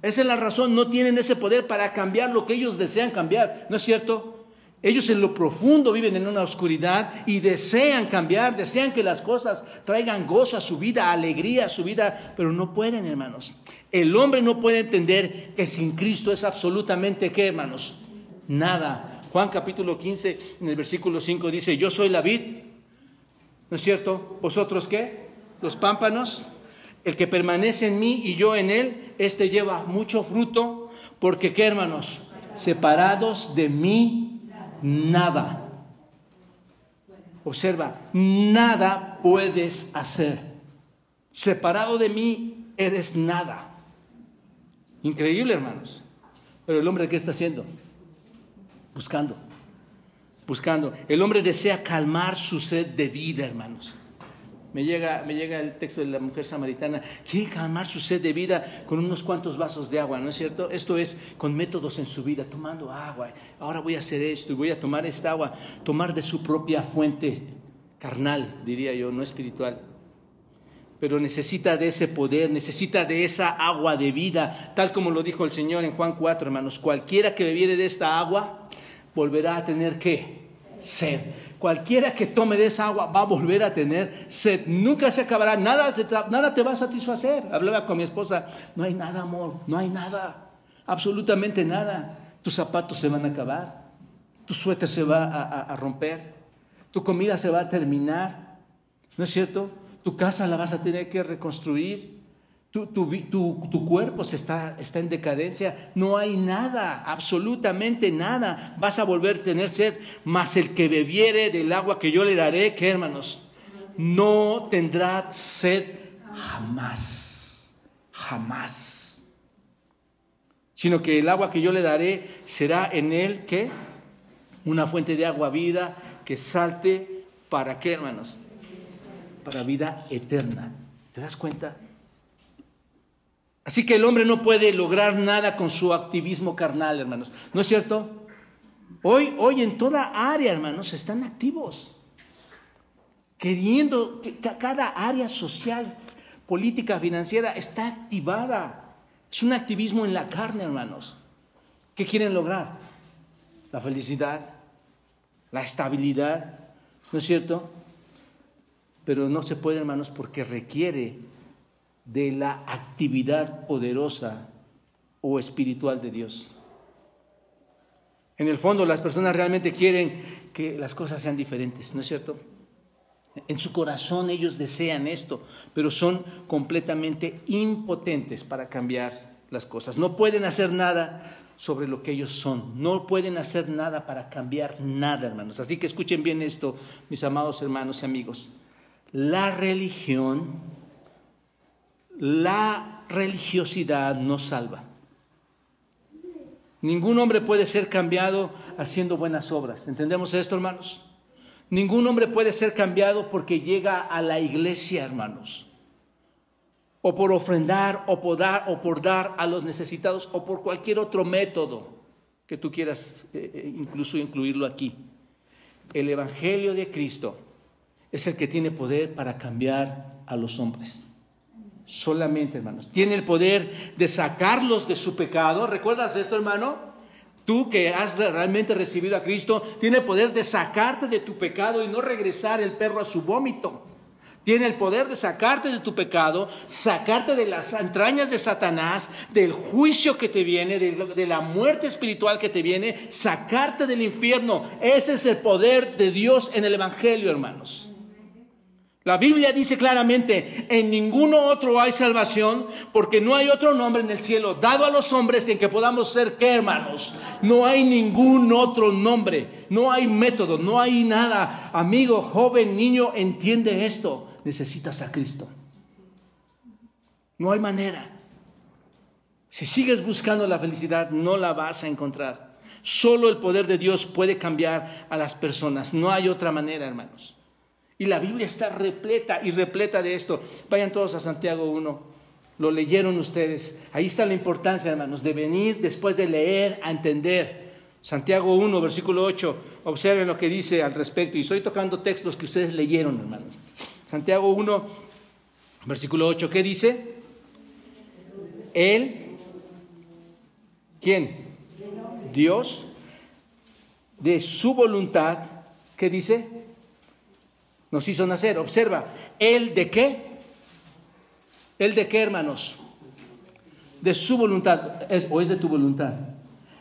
Esa es la razón, no tienen ese poder para cambiar lo que ellos desean cambiar, ¿no es cierto? Ellos en lo profundo viven en una oscuridad y desean cambiar, desean que las cosas traigan gozo a su vida, alegría a su vida, pero no pueden, hermanos. El hombre no puede entender que sin Cristo es absolutamente qué, hermanos? Nada. Juan capítulo 15, en el versículo 5 dice, yo soy la vid, ¿no es cierto? ¿Vosotros qué? Los pámpanos. El que permanece en mí y yo en él, este lleva mucho fruto, porque qué, hermanos? Separados de mí nada. Observa, nada puedes hacer. Separado de mí, eres nada. Increíble, hermanos. Pero el hombre, ¿qué está haciendo? Buscando. Buscando. El hombre desea calmar su sed de vida, hermanos. Me llega, me llega el texto de la mujer samaritana, quiere calmar su sed de vida con unos cuantos vasos de agua, ¿no es cierto? Esto es con métodos en su vida, tomando agua. Ahora voy a hacer esto y voy a tomar esta agua, tomar de su propia fuente carnal, diría yo, no espiritual. Pero necesita de ese poder, necesita de esa agua de vida, tal como lo dijo el Señor en Juan 4, hermanos. Cualquiera que bebiere de esta agua volverá a tener qué? Sed cualquiera que tome de esa agua va a volver a tener sed. Nunca se acabará, nada, nada te va a satisfacer. Hablaba con mi esposa, no hay nada, amor, no hay nada, absolutamente nada. Tus zapatos se van a acabar, tu suéter se va a romper, tu comida se va a terminar, ¿no es cierto? Tu casa la vas a tener que reconstruir. Tu, tu, cuerpo se está, está en decadencia, no hay nada, absolutamente nada. Vas a volver a tener sed, mas el que bebiere del agua que yo le daré, ¿qué hermanos? No tendrá sed jamás, jamás. Sino que el agua que yo le daré será en él, ¿qué? Una fuente de agua vida que salte para qué, hermanos? Para vida eterna. ¿Te das cuenta? Así que el hombre no puede lograr nada con su activismo carnal, hermanos. ¿No es cierto? Hoy, hoy en toda área, hermanos, están activos. Queriendo que cada área social, política, financiera está activada. Es un activismo en la carne, hermanos. ¿Qué quieren lograr? La felicidad, la estabilidad, ¿no es cierto? Pero no se puede, hermanos, porque requiere de la actividad poderosa o espiritual de Dios. En el fondo, las personas realmente quieren que las cosas sean diferentes, ¿no es cierto? En su corazón ellos desean esto, pero son completamente impotentes para cambiar las cosas. No pueden hacer nada sobre lo que ellos son. No pueden hacer nada para cambiar nada, hermanos. Así que escuchen bien esto, mis amados hermanos y amigos. La religión, la religiosidad nos salva. Ningún hombre puede ser cambiado haciendo buenas obras. ¿Entendemos esto, hermanos? Ningún hombre puede ser cambiado porque llega a la iglesia, hermanos. O por ofrendar, o por dar, o por dar a los necesitados, o por cualquier otro método que tú quieras eh, eh, incluso incluirlo aquí. El Evangelio de Cristo es el que tiene poder para cambiar a los hombres solamente, hermanos. Tiene el poder de sacarlos de su pecado. ¿Recuerdas esto, hermano? Tú que has realmente recibido a Cristo, tiene el poder de sacarte de tu pecado y no regresar el perro a su vómito. Tiene el poder de sacarte de tu pecado, sacarte de las entrañas de Satanás, del juicio que te viene, de, la muerte espiritual que te viene, sacarte del infierno. Ese es el poder de Dios en el Evangelio, hermanos. La Biblia dice claramente, en ninguno otro hay salvación, porque no hay otro nombre en el cielo dado a los hombres en que podamos ser que hermanos. No hay ningún otro nombre, no hay método, no hay nada. Amigo, joven, niño, entiende esto. Necesitas a Cristo. No hay manera. Si sigues buscando la felicidad, no la vas a encontrar. Solo el poder de Dios puede cambiar a las personas. No hay otra manera, hermanos. Y la Biblia está repleta y repleta de esto. Vayan todos a Santiago 1. Lo leyeron ustedes. Ahí está la importancia, hermanos, de venir después de leer a entender. Santiago 1, versículo 8. Observen lo que dice al respecto. Y estoy tocando textos que ustedes leyeron, hermanos. Santiago 1, versículo 8. ¿Qué dice? Él, ¿quién? Dios, de su voluntad, ¿qué dice? Nos hizo nacer. Observa, ¿el de qué? ¿El de qué, hermanos? De su voluntad, o es de tu voluntad.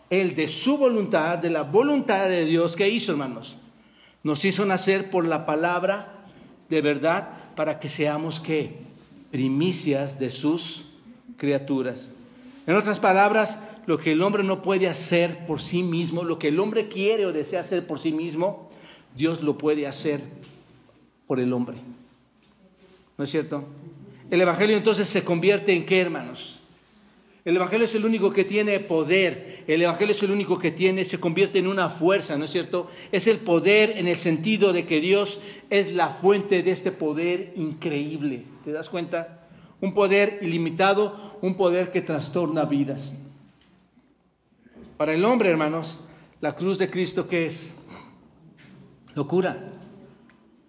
El de su voluntad, de la voluntad de Dios, ¿qué hizo, hermanos? Nos hizo nacer por la palabra de verdad para que seamos qué? Primicias de sus criaturas. En otras palabras, lo que el hombre no puede hacer por sí mismo, lo que el hombre quiere o desea hacer por sí mismo, Dios lo puede hacer por el hombre. ¿No es cierto? El Evangelio entonces se convierte en qué, hermanos? El Evangelio es el único que tiene poder, el Evangelio es el único que tiene, se convierte en una fuerza, ¿no es cierto? Es el poder en el sentido de que Dios es la fuente de este poder increíble, ¿te das cuenta? Un poder ilimitado, un poder que trastorna vidas. Para el hombre, hermanos, la cruz de Cristo, ¿qué es? Locura.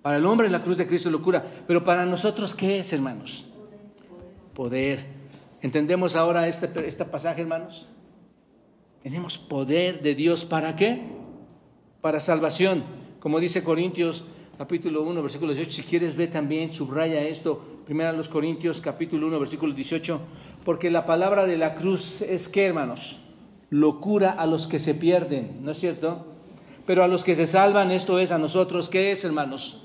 Para el hombre la cruz de Cristo es locura, pero para nosotros, ¿qué es, hermanos? Poder. ¿Entendemos ahora este, este pasaje, hermanos? Tenemos poder de Dios para qué? Para salvación. Como dice Corintios capítulo 1, versículo 18. Si quieres ver también, subraya esto. Primero los Corintios capítulo 1, versículo 18. Porque la palabra de la cruz es qué, hermanos? Locura a los que se pierden, ¿no es cierto? Pero a los que se salvan, esto es a nosotros, ¿qué es, hermanos?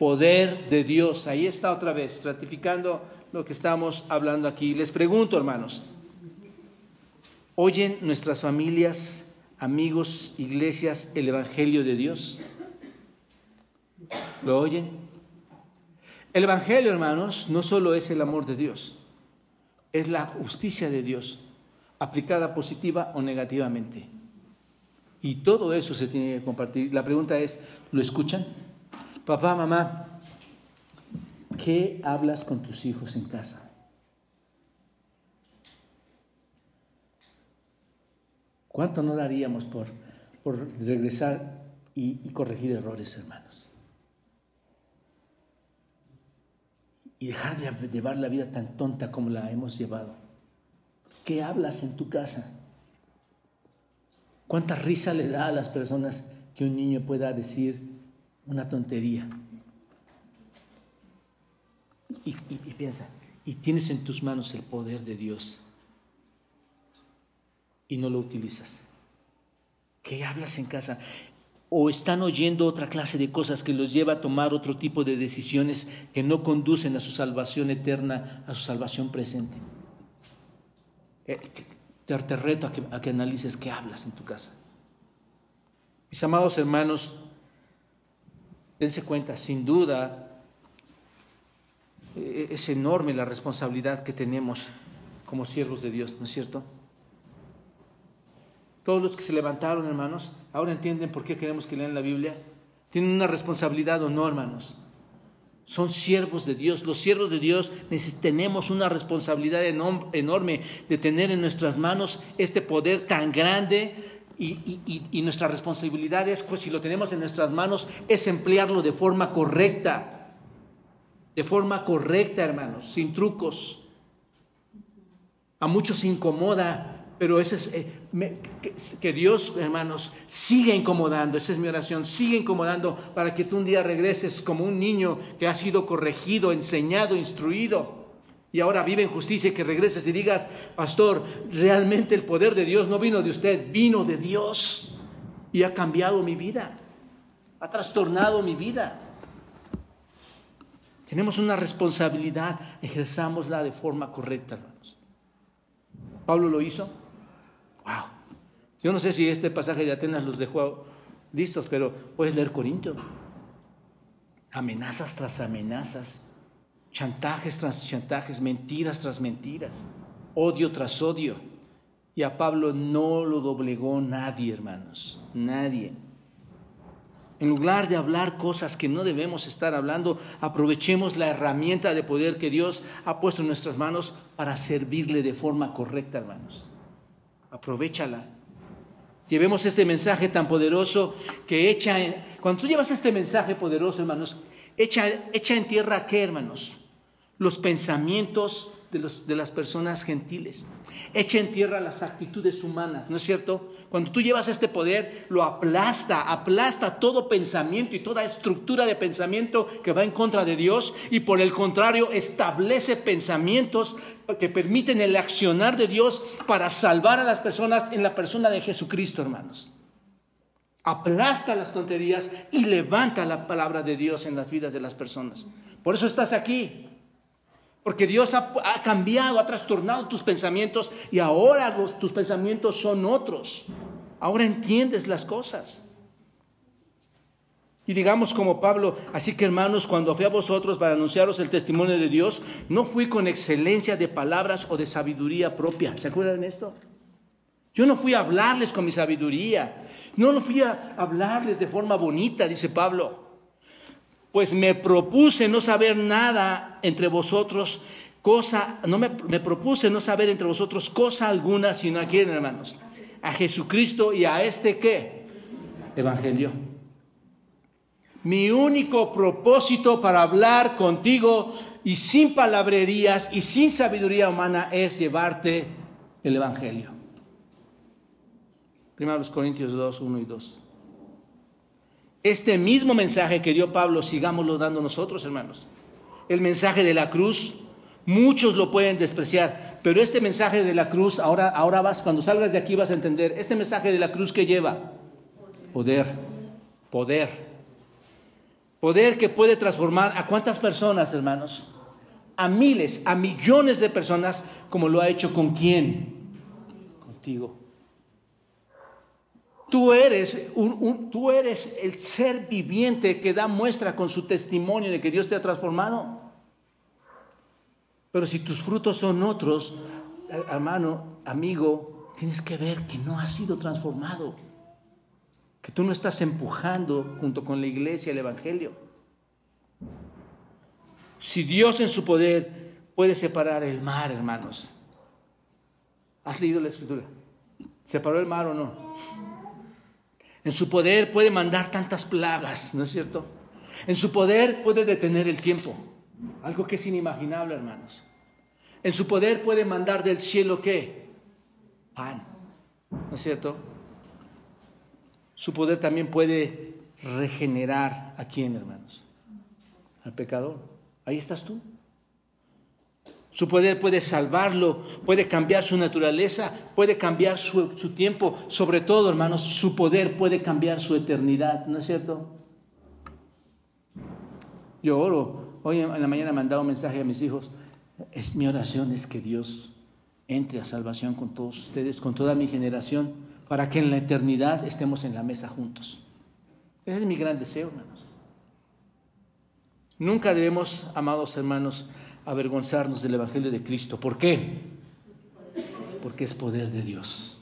Poder de Dios. Ahí está otra vez, ratificando lo que estamos hablando aquí. Les pregunto, hermanos, ¿oyen nuestras familias, amigos, iglesias el Evangelio de Dios? ¿Lo oyen? El Evangelio, hermanos, no solo es el amor de Dios, es la justicia de Dios, aplicada positiva o negativamente. Y todo eso se tiene que compartir. La pregunta es, ¿lo escuchan? Papá, mamá, ¿qué hablas con tus hijos en casa? ¿Cuánto no daríamos por, por regresar y, y corregir errores, hermanos? Y dejar de llevar la vida tan tonta como la hemos llevado. ¿Qué hablas en tu casa? ¿Cuánta risa le da a las personas que un niño pueda decir una tontería. Y, piensa, y tienes en tus manos el poder de Dios y no lo utilizas. ¿Qué hablas en casa? o están oyendo otra clase de cosas que los lleva a tomar otro tipo de decisiones que no conducen a su salvación eterna, a su salvación presente. Eh, te, reto a que, a que analices qué hablas en tu casa. Mis amados hermanos, dense cuenta, sin duda, eh, es enorme la responsabilidad que tenemos como siervos de Dios, ¿no es cierto? Todos los que se levantaron, hermanos, ahora entienden por qué queremos que lean la Biblia. Tienen una responsabilidad o no, hermanos. Son siervos de Dios. Los siervos de Dios tenemos una responsabilidad enorme de tener en nuestras manos este poder tan grande y, nuestra responsabilidad es, pues si lo tenemos en nuestras manos, es emplearlo de forma correcta. De forma correcta, hermanos, sin trucos. A muchos incomoda pero ese es, eh, que, Dios, hermanos, siga incomodando, esa es mi oración, sigue incomodando para que tú un día regreses como un niño que ha sido corregido, enseñado, instruido. Y ahora vive en justicia y que regreses y digas, pastor, realmente el poder de Dios no vino de usted, vino de Dios. Y ha cambiado mi vida, ha trastornado mi vida. Tenemos una responsabilidad, ejerzámosla de forma correcta, hermanos. Pablo lo hizo, Wow. Yo no sé si este pasaje de Atenas los dejó listos, pero puedes leer Corinto. Amenazas tras amenazas, chantajes tras chantajes, mentiras tras mentiras, odio tras odio. Y a Pablo no lo doblegó nadie, hermanos, nadie. En lugar de hablar cosas que no debemos estar hablando, aprovechemos la herramienta de poder que Dios ha puesto en nuestras manos para servirle de forma correcta, hermanos aprovechala. Llevemos este mensaje tan poderoso que echa. Cuando tú llevas este mensaje poderoso, hermanos, echa, echa en tierra, ¿qué, hermanos? Los pensamientos de, los, de las personas gentiles. Echa en tierra las actitudes humanas, ¿no es cierto? Cuando tú llevas este poder, lo aplasta, aplasta todo pensamiento y toda estructura de pensamiento que va en contra de Dios y por el contrario establece pensamientos que permiten el accionar de Dios para salvar a las personas en la persona de Jesucristo, hermanos. Aplasta las tonterías y levanta la palabra de Dios en las vidas de las personas. Por eso estás aquí. Porque Dios ha, cambiado, ha trastornado tus pensamientos y ahora tus pensamientos son otros. Ahora entiendes las cosas. Y digamos como Pablo, así que hermanos, cuando fui a vosotros para anunciaros el testimonio de Dios, no fui con excelencia de palabras o de sabiduría propia. ¿Se acuerdan de esto? Yo no fui a hablarles con mi sabiduría, no fui a hablarles de forma bonita, dice Pablo. Pues me propuse no saber nada entre vosotros, cosa, no me, me propuse no saber entre vosotros cosa alguna, sino a quién, hermanos, a Jesucristo y a este qué, Evangelio. Mi único propósito para hablar contigo y sin palabrerías y sin sabiduría humana es llevarte el Evangelio. Primero los Corintios 2, 1 y 2. Este mismo mensaje que dio Pablo, sigámoslo dando nosotros, hermanos. El mensaje de la cruz, muchos lo pueden despreciar, pero este mensaje de la cruz, ahora, ahora vas, cuando salgas de aquí vas a entender, este mensaje de la cruz que lleva poder, poder Poder que puede transformar a cuántas personas, hermanos? A miles, a millones de personas, como lo ha hecho con quién? Contigo. Tú eres, un, tú eres el ser viviente que da muestra con su testimonio de que Dios te ha transformado. Pero si tus frutos son otros, hermano, amigo, tienes que ver que no has sido transformado que tú no estás empujando junto con la iglesia el Evangelio. Si Dios en su poder puede separar el mar, hermanos. ¿Has leído la escritura? ¿Separó el mar o no? En su poder puede mandar tantas plagas, ¿no es cierto? En su poder puede detener el tiempo, algo que es inimaginable, hermanos. En su poder puede mandar del cielo qué? Pan, ¿no es cierto? Su poder también puede regenerar a quién, hermanos? Al pecador. Ahí estás tú. Su poder puede salvarlo, puede cambiar su naturaleza, puede cambiar su, tiempo. Sobre todo, hermanos, su poder puede cambiar su eternidad, ¿no es cierto? Yo oro. Hoy en la mañana he mandado un mensaje a mis hijos. Es mi oración, es que Dios entre a salvación con todos ustedes, con toda mi generación, para que en la eternidad estemos en la mesa juntos. Ese es mi gran deseo, hermanos. Nunca debemos, amados hermanos, avergonzarnos del Evangelio de Cristo. ¿Por qué? Porque es poder de Dios.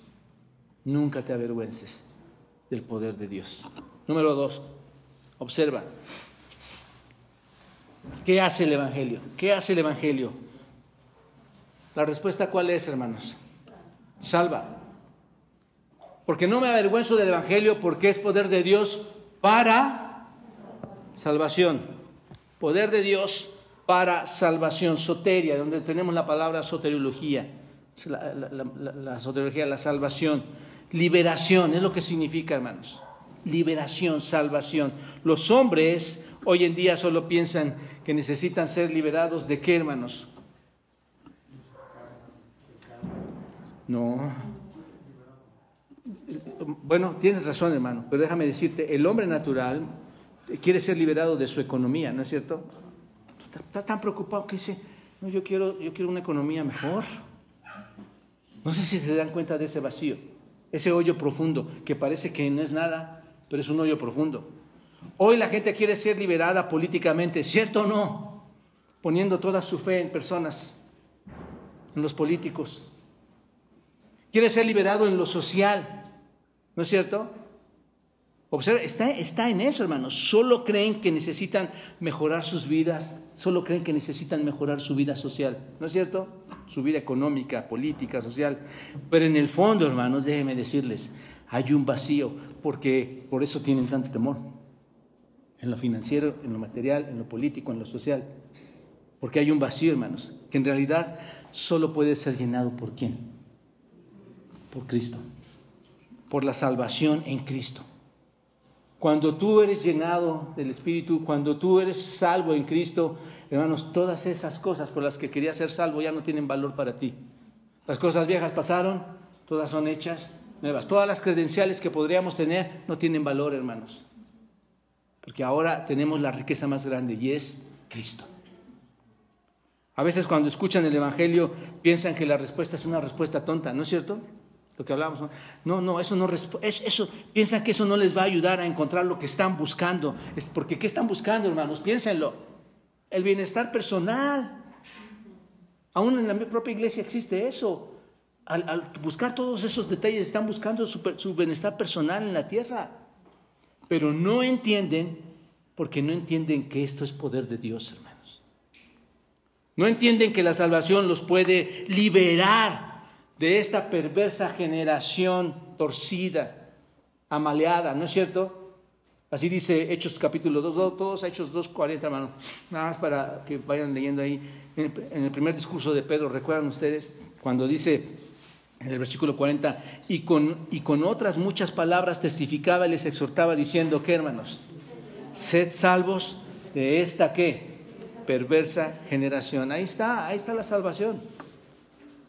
Nunca te avergüences del poder de Dios. Número dos, observa. ¿Qué hace el Evangelio? ¿Qué hace el Evangelio? La respuesta cuál es, hermanos? Salva. Porque no me avergüenzo del Evangelio porque es poder de Dios para salvación. Poder de Dios para salvación, soteria, donde tenemos la palabra soteriología, la, soteriología, la salvación, liberación, es lo que significa, hermanos. Liberación, salvación. Los hombres hoy en día solo piensan que necesitan ser liberados de qué, hermanos? No. Bueno, tienes razón, hermano, pero déjame decirte, el hombre natural quiere ser liberado de su economía, ¿no es cierto? Está tan preocupado que dice, no, yo quiero, yo quiero una economía mejor. No sé si se dan cuenta de ese vacío, ese hoyo profundo, que parece que no es nada, pero es un hoyo profundo. Hoy la gente quiere ser liberada políticamente, ¿cierto o no? Poniendo toda su fe en personas, en los políticos. Quiere ser liberado en lo social, ¿no es cierto? Observa, está, está en eso, hermanos. Solo creen que necesitan mejorar sus vidas, solo creen que necesitan mejorar su vida social, ¿no es cierto? Su vida económica, política, social. Pero en el fondo, hermanos, déjenme decirles, hay un vacío, porque por eso tienen tanto temor. En lo financiero, en lo material, en lo político, en lo social. Porque hay un vacío, hermanos, que en realidad solo puede ser llenado por quién? Por Cristo. Por la salvación en Cristo. Cuando tú eres llenado del Espíritu, cuando tú eres salvo en Cristo, hermanos, todas esas cosas por las que querías ser salvo ya no tienen valor para ti. Las cosas viejas pasaron, todas son hechas nuevas. Todas las credenciales que podríamos tener no tienen valor, hermanos. Porque ahora tenemos la riqueza más grande y es Cristo. A veces cuando escuchan el Evangelio piensan que la respuesta es una respuesta tonta, ¿no es cierto? Lo que hablamos. No, no, eso no eso, piensan que eso no les va a ayudar a encontrar lo que están buscando. Es porque ¿qué están buscando, hermanos? Piénsenlo. El bienestar personal. Aún en la propia iglesia existe eso. Al, buscar todos esos detalles están buscando su bienestar personal en la tierra. Pero no entienden porque no entienden que esto es poder de Dios, hermanos. No entienden que la salvación los puede liberar de esta perversa generación torcida, amaleada, ¿no es cierto? Así dice Hechos capítulo 2, todos Hechos 2.40, hermano. Nada más para que vayan leyendo ahí. En el primer discurso de Pedro, ¿recuerdan ustedes? Cuando dice en el versículo 40, y con, y con otras muchas palabras testificaba y les exhortaba diciendo que, hermanos, sed salvos de esta que perversa generación. Ahí está, ahí está la salvación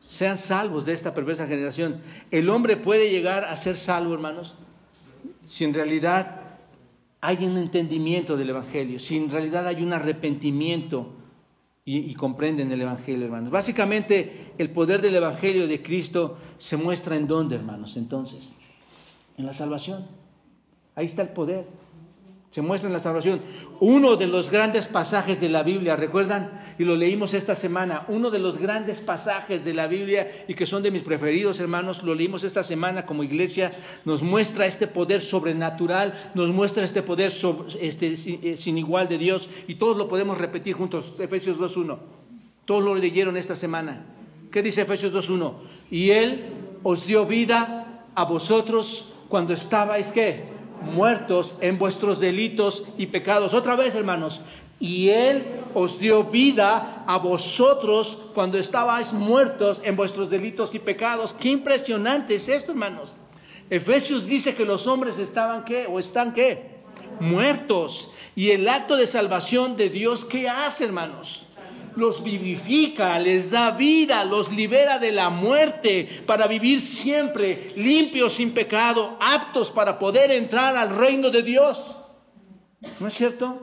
sean salvos de esta perversa generación. El hombre puede llegar a ser salvo, hermanos, si en realidad hay un entendimiento del Evangelio, si en realidad hay un arrepentimiento y, comprenden el Evangelio, hermanos. Básicamente, el poder del Evangelio de Cristo se muestra en dónde, hermanos, entonces, en la salvación. Ahí está el poder. Se muestra en la salvación. Uno de los grandes pasajes de la Biblia, ¿recuerdan? Y lo leímos esta semana. Uno de los grandes pasajes de la Biblia y que son de mis preferidos, hermanos, lo leímos esta semana como iglesia. Nos muestra este poder sobrenatural, nos muestra este poder este, eh, sin igual de Dios. Y todos lo podemos repetir juntos. Efesios 2.1. Todos lo leyeron esta semana. ¿Qué dice Efesios 2.1? Y Él os dio vida a vosotros cuando estabais, ¿qué? Muertos en vuestros delitos y pecados. Otra vez, hermanos, y Él os dio vida a vosotros cuando estabais muertos en vuestros delitos y pecados. Qué impresionante es esto, hermanos. Efesios dice que los hombres estaban qué o están qué? Muertos. Y el acto de salvación de Dios, ¿qué hace, hermanos? Los vivifica, les da vida, los libera de la muerte para vivir siempre limpios, sin pecado, aptos para poder entrar al reino de Dios. ¿No es cierto?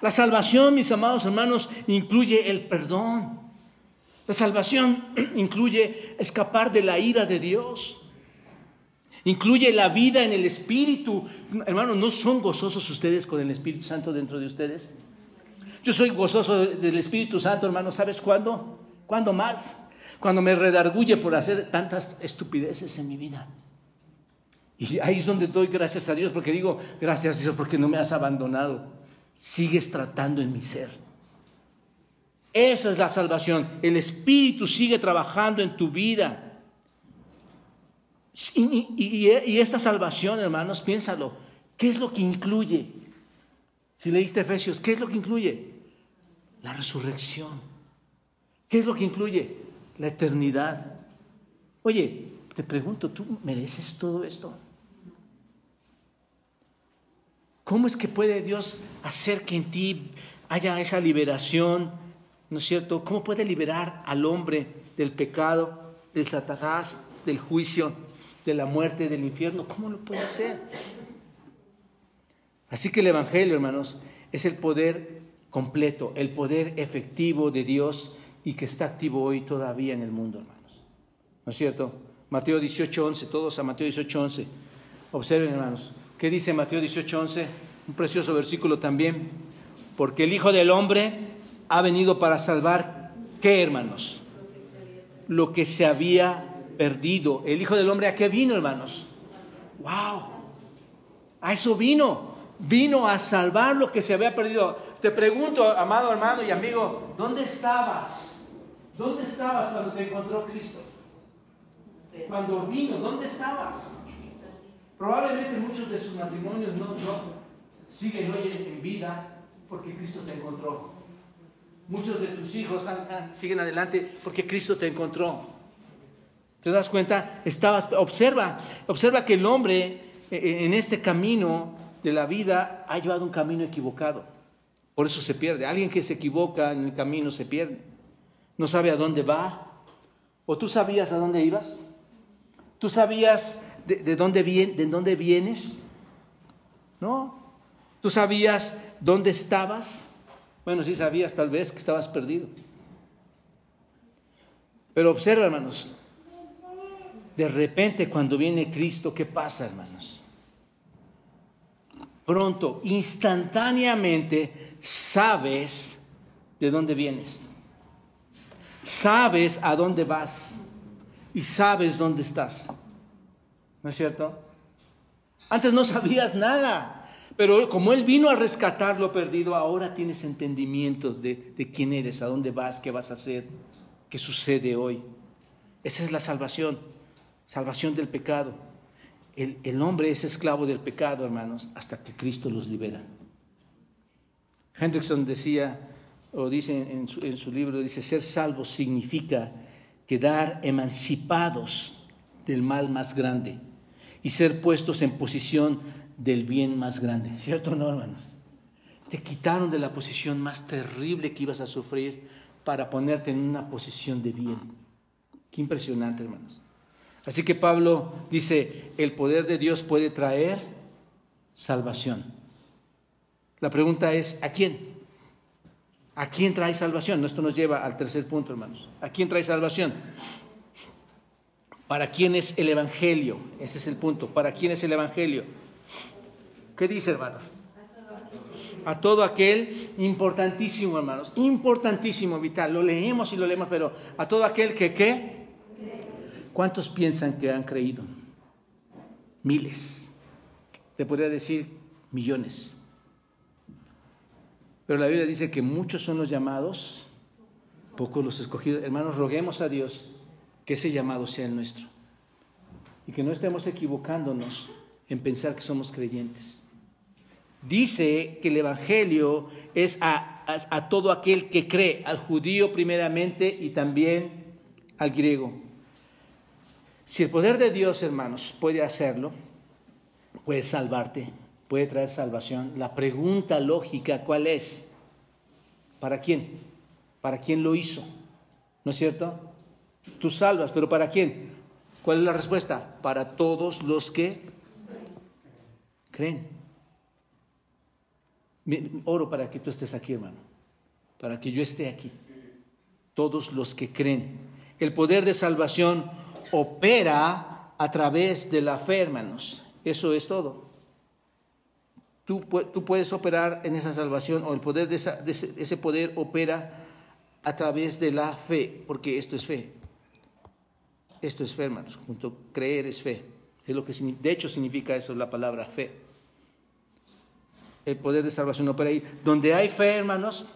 La salvación, mis amados hermanos, incluye el perdón. La salvación incluye escapar de la ira de Dios. Incluye la vida en el Espíritu. Hermanos, ¿no son gozosos ustedes con el Espíritu Santo dentro de ustedes? Yo soy gozoso del Espíritu Santo, hermano. ¿Sabes cuándo? ¿Cuándo más? Cuando me redarguye por hacer tantas estupideces en mi vida. Y ahí es donde doy gracias a Dios, porque digo, gracias Dios, porque no me has abandonado sigues tratando en mi ser. Esa es la salvación. El Espíritu sigue trabajando en tu vida. Y, esta salvación, hermanos, piénsalo. ¿Qué es lo que incluye? Si leíste Efesios, ¿qué es lo que incluye? La resurrección. ¿Qué es lo que incluye? La eternidad. Oye, te pregunto, ¿tú mereces todo esto? ¿Cómo es que puede Dios hacer que en ti haya esa liberación? ¿No es cierto? ¿Cómo puede liberar al hombre del pecado, del satanás, del juicio, de la muerte, del infierno? ¿Cómo lo puede hacer? Así que el Evangelio, hermanos, es el poder completo, el poder efectivo de Dios y que está activo hoy todavía en el mundo, hermanos. ¿No es cierto? Mateo 18:11, todos a Mateo 18:11. Observen, hermanos. ¿Qué dice Mateo 18:11? Un precioso versículo también. Porque el Hijo del Hombre ha venido para salvar, ¿qué hermanos? Lo que se había perdido. El Hijo del Hombre, ¿a qué vino, hermanos? ¡Wow! A eso vino. Vino a salvar lo que se había perdido. Te pregunto, amado hermano y amigo, ¿dónde estabas? ¿Dónde estabas cuando te encontró Cristo? Cuando vino, ¿dónde estabas? Probablemente muchos de sus matrimonios no, siguen hoy en vida porque Cristo te encontró. Muchos de tus hijos siguen adelante porque Cristo te encontró. ¿Te das cuenta? Estabas, observa, observa que el hombre eh, en este camino de la vida ha llevado un camino equivocado. Por eso se pierde. Alguien que se equivoca en el camino se pierde. No sabe a dónde va. ¿O tú sabías a dónde ibas? ¿Tú sabías de, dónde, de dónde vienes? ¿No? ¿Tú sabías dónde estabas? Bueno, sí sabías tal vez que estabas perdido. Pero observa, hermanos, de repente cuando viene Cristo, ¿qué pasa, hermanos? Pronto, instantáneamente, sabes de dónde vienes. Sabes a dónde vas y sabes dónde estás. ¿No es cierto? Antes no sabías nada, pero como Él vino a rescatar lo perdido, ahora tienes entendimiento de, quién eres, a dónde vas, qué vas a hacer, qué sucede hoy. Esa es la salvación, salvación del pecado. El, hombre es esclavo del pecado, hermanos, hasta que Cristo los libera. Hendrickson decía, o dice en su, libro, dice, ser salvo significa quedar emancipados del mal más grande y ser puestos en posición del bien más grande. ¿Cierto o no, hermanos? Te quitaron de la posición más terrible que ibas a sufrir para ponerte en una posición de bien. Qué impresionante, hermanos. Así que Pablo dice, el poder de Dios puede traer salvación. La pregunta es, ¿a quién? ¿A quién trae salvación? Esto nos lleva al tercer punto, hermanos. ¿A quién trae salvación? ¿Para quién es el Evangelio? Ese es el punto. ¿Para quién es el Evangelio? ¿Qué dice, hermanos? A todo aquel, importantísimo, hermanos, importantísimo, vital. Lo leemos y lo leemos, pero a todo aquel que, ¿qué? ¿Cuántos piensan que han creído? Miles. Te podría decir millones. Pero la Biblia dice que muchos son los llamados, pocos los escogidos. Hermanos, roguemos a Dios que ese llamado sea el nuestro. Y que no estemos equivocándonos en pensar que somos creyentes. Dice que el Evangelio es a, a, todo aquel que cree, al judío primeramente y también al griego. Si el poder de Dios, hermanos, puede hacerlo, puede salvarte, puede traer salvación, la pregunta lógica, ¿cuál es? ¿Para quién? ¿Para quién lo hizo? ¿No es cierto? Tú salvas, pero ¿para quién? ¿Cuál es la respuesta? Para todos los que creen. Oro para que tú estés aquí, hermano, para que yo esté aquí. Todos los que creen. El poder de salvación opera a través de la fe, hermanos. Eso es todo. Tú, puedes operar en esa salvación o el poder de, ese, poder opera a través de la fe, porque esto es fe. Esto es fe, hermanos. Junto creer es fe. Es lo que, de hecho significa eso la palabra fe. El poder de salvación opera ahí. Donde hay fe, hermanos,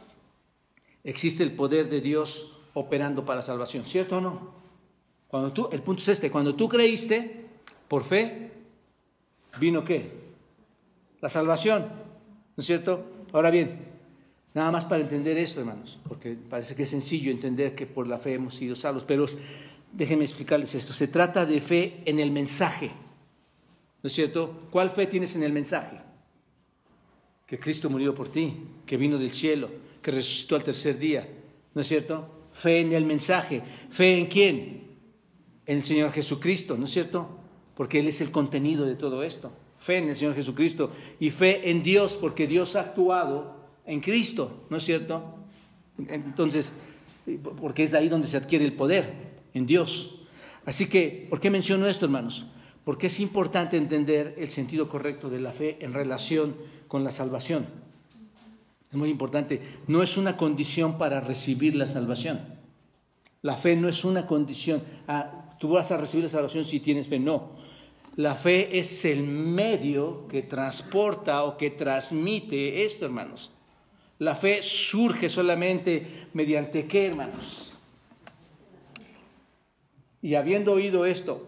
existe el poder de Dios operando para salvación. ¿Cierto o no? Cuando tú, el punto es este, cuando tú creíste por fe, vino qué? La salvación, ¿no es cierto? Ahora bien, nada más para entender esto, hermanos, porque parece que es sencillo entender que por la fe hemos sido salvos, pero déjenme explicarles esto, se trata de fe en el mensaje, ¿no es cierto? ¿Cuál fe tienes en el mensaje? Que Cristo murió por ti, que vino del cielo, que resucitó al tercer día, ¿no es cierto? Fe en el mensaje, fe en quién? En el Señor Jesucristo, ¿no es cierto? Porque Él es el contenido de todo esto. Fe en el Señor Jesucristo y fe en Dios, porque Dios ha actuado en Cristo, ¿no es cierto? Entonces, porque es ahí donde se adquiere el poder, en Dios. Así que, ¿por qué menciono esto, hermanos? Porque es importante entender el sentido correcto de la fe en relación con la salvación. Es muy importante. No es una condición para recibir la salvación. La fe no es una condición. Ah, tú vas a recibir la salvación si tienes fe. No. La fe es el medio que transporta o que transmite esto, hermanos. La fe surge solamente mediante qué, hermanos. Y habiendo oído esto,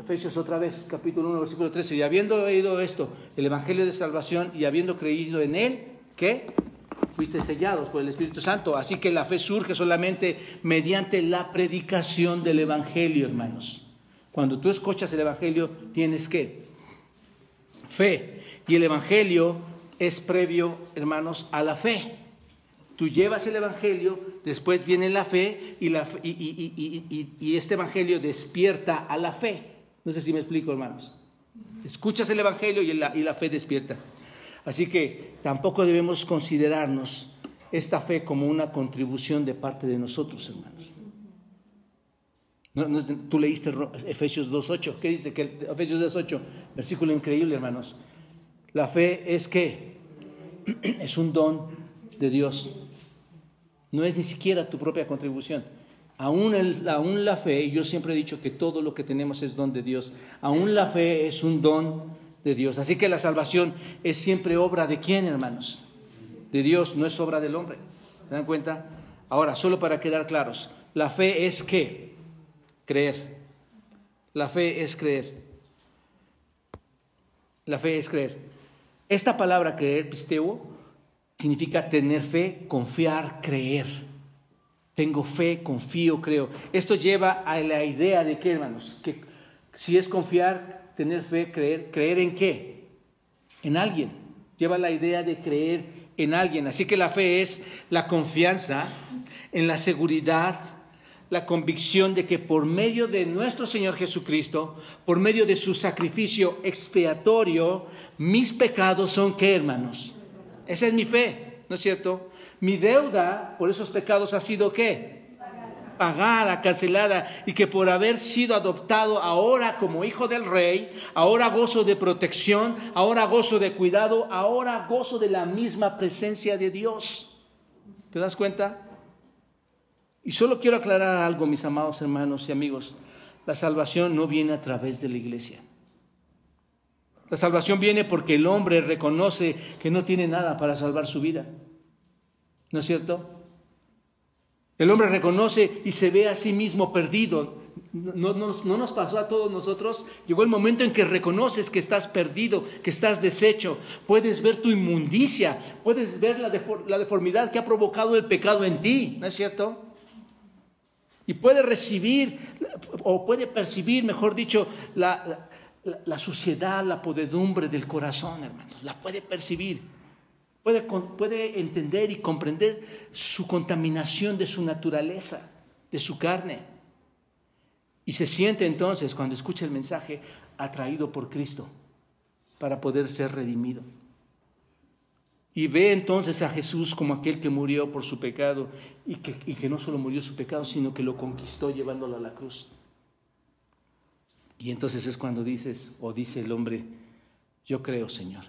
Efesios otra vez, capítulo 1, versículo 13, y habiendo oído esto, el Evangelio de Salvación, y habiendo creído en él, ¿qué? Fuiste sellados por el Espíritu Santo. Así que la fe surge solamente mediante la predicación del Evangelio, hermanos. Cuando tú escuchas el Evangelio, tienes que fe. Y el Evangelio es previo, hermanos, a la fe. Tú llevas el Evangelio, después viene la fe y, la, y, este Evangelio despierta a la fe. No sé si me explico, hermanos. Escuchas el Evangelio y la, y la fe despierta. Así que tampoco debemos considerarnos esta fe como una contribución de parte de nosotros, hermanos tú leíste Efesios 2.8. ¿Qué dice? Que Efesios 2.8, versículo increíble, hermanos. La fe es que es un don de Dios. No es ni siquiera tu propia contribución. Aún, aún la fe, yo siempre he dicho que todo lo que tenemos es don de Dios. Aún la fe es un don de Dios. Así que la salvación es siempre obra de quién, hermanos? De Dios, no es obra del hombre. ¿Se dan cuenta? Ahora, solo para quedar claros, la fe es que creer. La fe es creer. La fe es creer. Esta palabra creer, pisteo, significa tener fe, confiar, creer. Tengo fe, confío, creo. Esto lleva a la idea de que, hermanos, que si es confiar, tener fe, creer, creer en qué? En alguien. Lleva la idea de creer en alguien. Así que la fe es la confianza en la seguridad la convicción de que por medio de nuestro Señor Jesucristo, por medio de su sacrificio expiatorio, mis pecados son qué, hermanos? Esa es mi fe, ¿no es cierto? Mi deuda por esos pecados ha sido qué? Pagada, cancelada, y que por haber sido adoptado ahora como hijo del rey, ahora gozo de protección, ahora gozo de cuidado, ahora gozo de la misma presencia de Dios. ¿Te das cuenta? Y solo quiero aclarar algo, mis amados hermanos y amigos. La salvación no viene a través de la iglesia. La salvación viene porque el hombre reconoce que no tiene nada para salvar su vida. ¿No es cierto? El hombre reconoce y se ve a sí mismo perdido. No, nos pasó a todos nosotros. Llegó el momento en que reconoces que estás perdido, que estás deshecho. Puedes ver tu inmundicia, puedes ver la deformidad que ha provocado el pecado en ti. ¿No es cierto? Y puede recibir, o puede percibir, mejor dicho, la, la, suciedad, la podedumbre del corazón, hermanos. La puede percibir. Puede, puede entender y comprender su contaminación de su naturaleza, de su carne. Y se siente entonces, cuando escucha el mensaje, atraído por Cristo para poder ser redimido. Y ve entonces a Jesús como aquel que murió por su pecado y que, y que no solo murió su pecado, sino que lo conquistó llevándolo a la cruz. Y entonces es cuando dices, o dice el hombre, yo creo, Señor,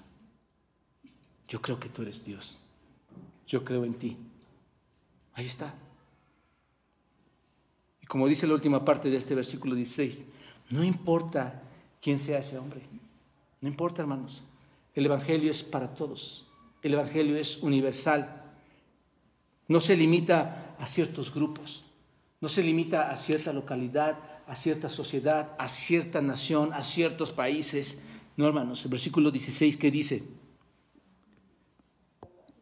yo creo que tú eres Dios, yo creo en ti. Ahí está. Y como dice la última parte de este versículo 16, no importa quién sea ese hombre, no importa, hermanos, el Evangelio es para todos, el Evangelio es universal, no se limita a ciertos grupos, no se limita a cierta localidad, a cierta sociedad, a cierta nación, a ciertos países. No, hermanos, el versículo 16 que dice,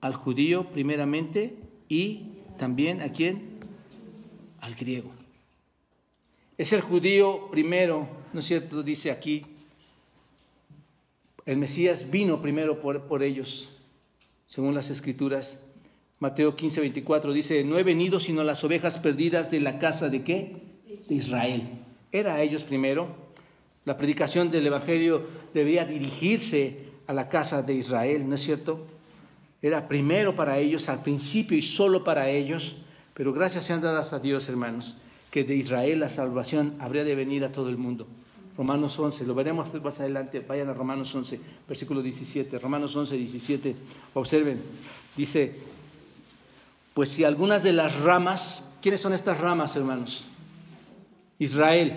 al judío primeramente y también a quién? Al griego. Es el judío primero, ¿no es cierto? Dice aquí, el Mesías vino primero por, por ellos, según las escrituras. Mateo 15, 24 dice, no he venido sino las ovejas perdidas de la casa de qué? de Israel. Era a ellos primero. La predicación del Evangelio debía dirigirse a la casa de Israel, ¿no es cierto? Era primero para ellos, al principio y solo para ellos, pero gracias sean dadas a Dios, hermanos, que de Israel la salvación habría de venir a todo el mundo. Romanos 11, lo veremos más adelante, vayan a Romanos 11, versículo 17. Romanos 11, 17, observen, dice, pues si algunas de las ramas, ¿quiénes son estas ramas, hermanos? Israel,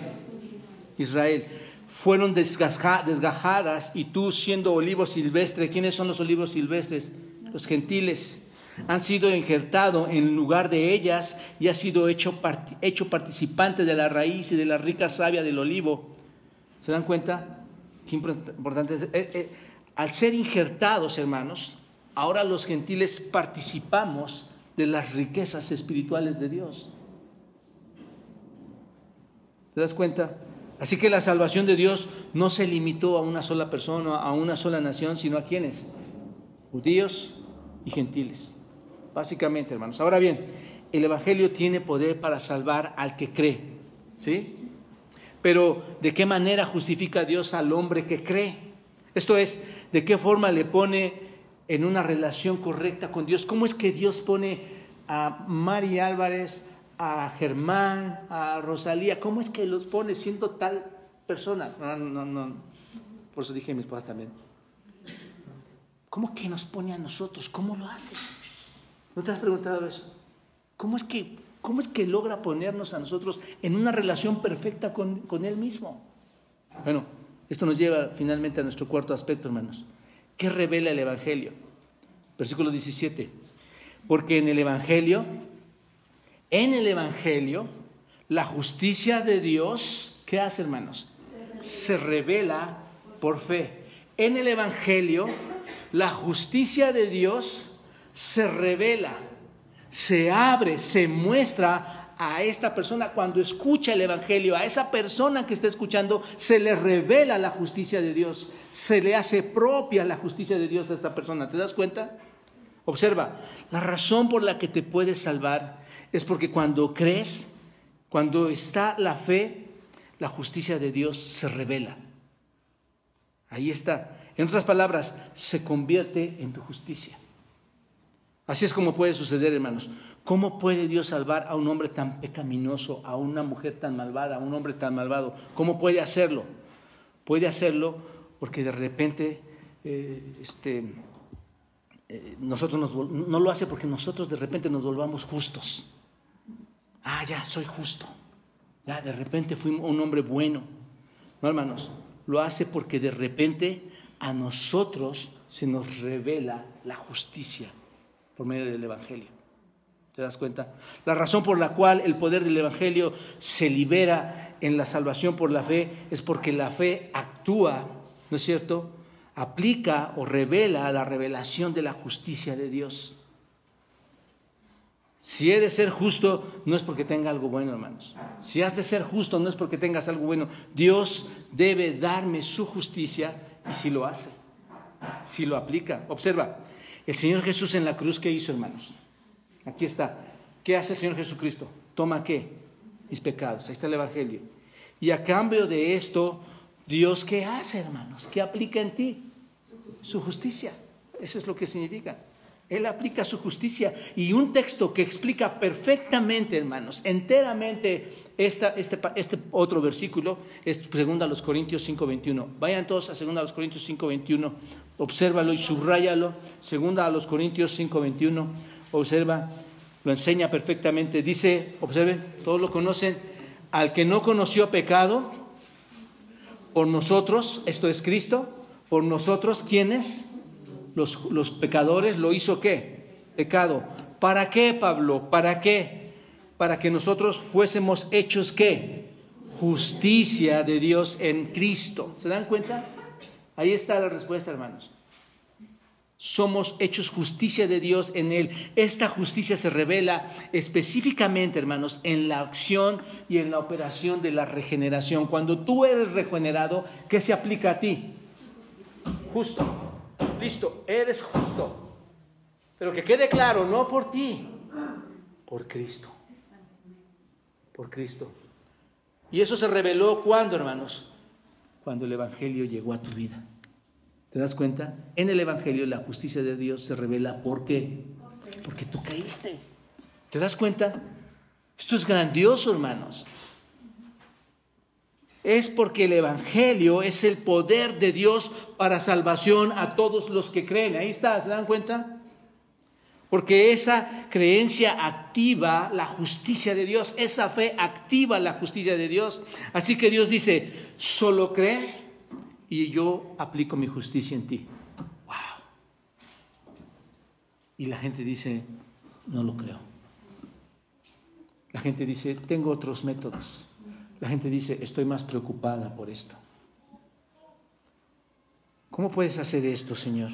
Israel, fueron desgajadas y tú siendo olivo silvestre, ¿quiénes son los olivos silvestres? Los gentiles. Han sido injertado en lugar de ellas y ha sido hecho, hecho participante de la raíz y de la rica savia del olivo. ¿Se dan cuenta? Qué importante. Eh, eh, al ser injertados, hermanos, ahora los gentiles participamos de las riquezas espirituales de Dios. ¿Te das cuenta? Así que la salvación de Dios no se limitó a una sola persona, a una sola nación, sino a quienes? Judíos y gentiles. Básicamente, hermanos. Ahora bien, el Evangelio tiene poder para salvar al que cree. ¿Sí? Pero, ¿de qué manera justifica Dios al hombre que cree? Esto es, ¿de qué forma le pone en una relación correcta con Dios? ¿Cómo es que Dios pone a Mari Álvarez a Germán, a Rosalía, ¿cómo es que los pone siendo tal persona? No, no, no, por eso dije a mi esposa también. ¿Cómo que nos pone a nosotros? ¿Cómo lo hace? ¿No te has preguntado eso? ¿Cómo es que, cómo es que logra ponernos a nosotros en una relación perfecta con, con Él mismo? Bueno, esto nos lleva finalmente a nuestro cuarto aspecto, hermanos. ¿Qué revela el Evangelio? Versículo 17. Porque en el Evangelio en el Evangelio, la justicia de Dios, ¿qué hace hermanos? Se revela por fe. En el Evangelio, la justicia de Dios se revela, se abre, se muestra a esta persona cuando escucha el Evangelio, a esa persona que está escuchando, se le revela la justicia de Dios, se le hace propia la justicia de Dios a esa persona. ¿Te das cuenta? Observa, la razón por la que te puedes salvar es porque cuando crees, cuando está la fe, la justicia de Dios se revela. Ahí está. En otras palabras, se convierte en tu justicia. Así es como puede suceder, hermanos. ¿Cómo puede Dios salvar a un hombre tan pecaminoso, a una mujer tan malvada, a un hombre tan malvado? ¿Cómo puede hacerlo? Puede hacerlo porque de repente eh, este, eh, nosotros no lo hace porque nosotros de repente nos volvamos justos ah, ya soy justo, ya de repente fui un hombre bueno. No, hermanos, lo hace porque de repente a nosotros se nos revela la justicia por medio del Evangelio. ¿Te das cuenta? La razón por la cual el poder del Evangelio se libera en la salvación por la fe es porque la fe actúa, ¿no es cierto? Aplica o revela la revelación de la justicia de Dios. Si he de ser justo, no es porque tenga algo bueno, hermanos. Si has de ser justo, no es porque tengas algo bueno. Dios debe darme su justicia y si lo hace, si lo aplica. Observa, el Señor Jesús en la cruz, ¿qué hizo, hermanos? Aquí está. ¿Qué hace el Señor Jesucristo? Toma qué? Mis pecados. Ahí está el Evangelio. Y a cambio de esto, Dios, ¿qué hace, hermanos? ¿Qué aplica en ti? Su justicia. Eso es lo que significa. Él aplica su justicia. Y un texto que explica perfectamente, hermanos, enteramente esta, este, este, otro versículo es segunda a los Corintios 5.21. Vayan todos a segunda a los Corintios 5.21, obsérvalo y subráyalo. Segunda a los Corintios 5.21, observa, lo enseña perfectamente. Dice, observen, todos lo conocen, al que no conoció pecado, por nosotros, esto es Cristo, por nosotros, ¿quiénes? los, pecadores, lo hizo qué? Pecado. ¿Para qué, Pablo? ¿Para qué? Para que nosotros fuésemos hechos qué? Justicia de Dios en Cristo. ¿Se dan cuenta? Ahí está la respuesta, hermanos. Somos hechos justicia de Dios en Él. Esta justicia se revela específicamente, hermanos, en la acción y en la operación de la regeneración. Cuando tú eres regenerado, ¿qué se aplica a ti? Justo listo, eres justo. Pero que quede claro, no por ti, por Cristo. Por Cristo. Y eso se reveló cuando, hermanos, cuando el Evangelio llegó a tu vida. ¿Te das cuenta? En el Evangelio la justicia de Dios se revela. ¿Por qué? Porque tú caíste. ¿Te das cuenta? Esto es grandioso, hermanos es porque el Evangelio es el poder de Dios para salvación a todos los que creen. Ahí está, ¿se dan cuenta? Porque esa creencia activa la justicia de Dios, esa fe activa la justicia de Dios. Así que Dios dice, solo cree y yo aplico mi justicia en ti. ¡Wow! Y la gente dice, no lo creo. La gente dice, tengo otros métodos. La gente dice, estoy más preocupada por esto. ¿Cómo puedes hacer esto, Señor?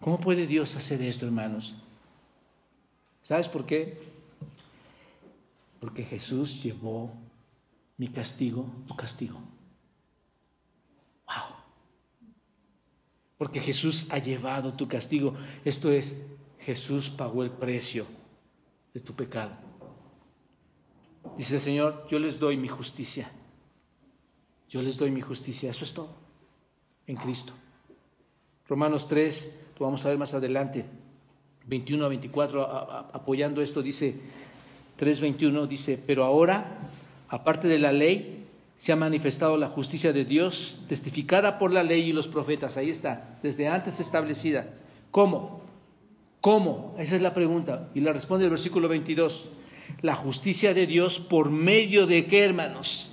¿Cómo puede Dios hacer esto, hermanos? ¿Sabes por qué? Porque Jesús llevó mi castigo, tu castigo. ¡Wow! Porque Jesús ha llevado tu castigo. Esto es, Jesús pagó el precio de tu pecado. Dice el Señor, yo les doy mi justicia. Yo les doy mi justicia. Eso es todo. En Cristo. Romanos 3, lo vamos a ver más adelante. 21 a 24, apoyando esto, dice 3.21, dice, pero ahora, aparte de la ley, se ha manifestado la justicia de Dios, testificada por la ley y los profetas. Ahí está, desde antes establecida. ¿Cómo? ¿Cómo? Esa es la pregunta. Y la responde el versículo 22 la justicia de Dios por medio de qué, hermanos.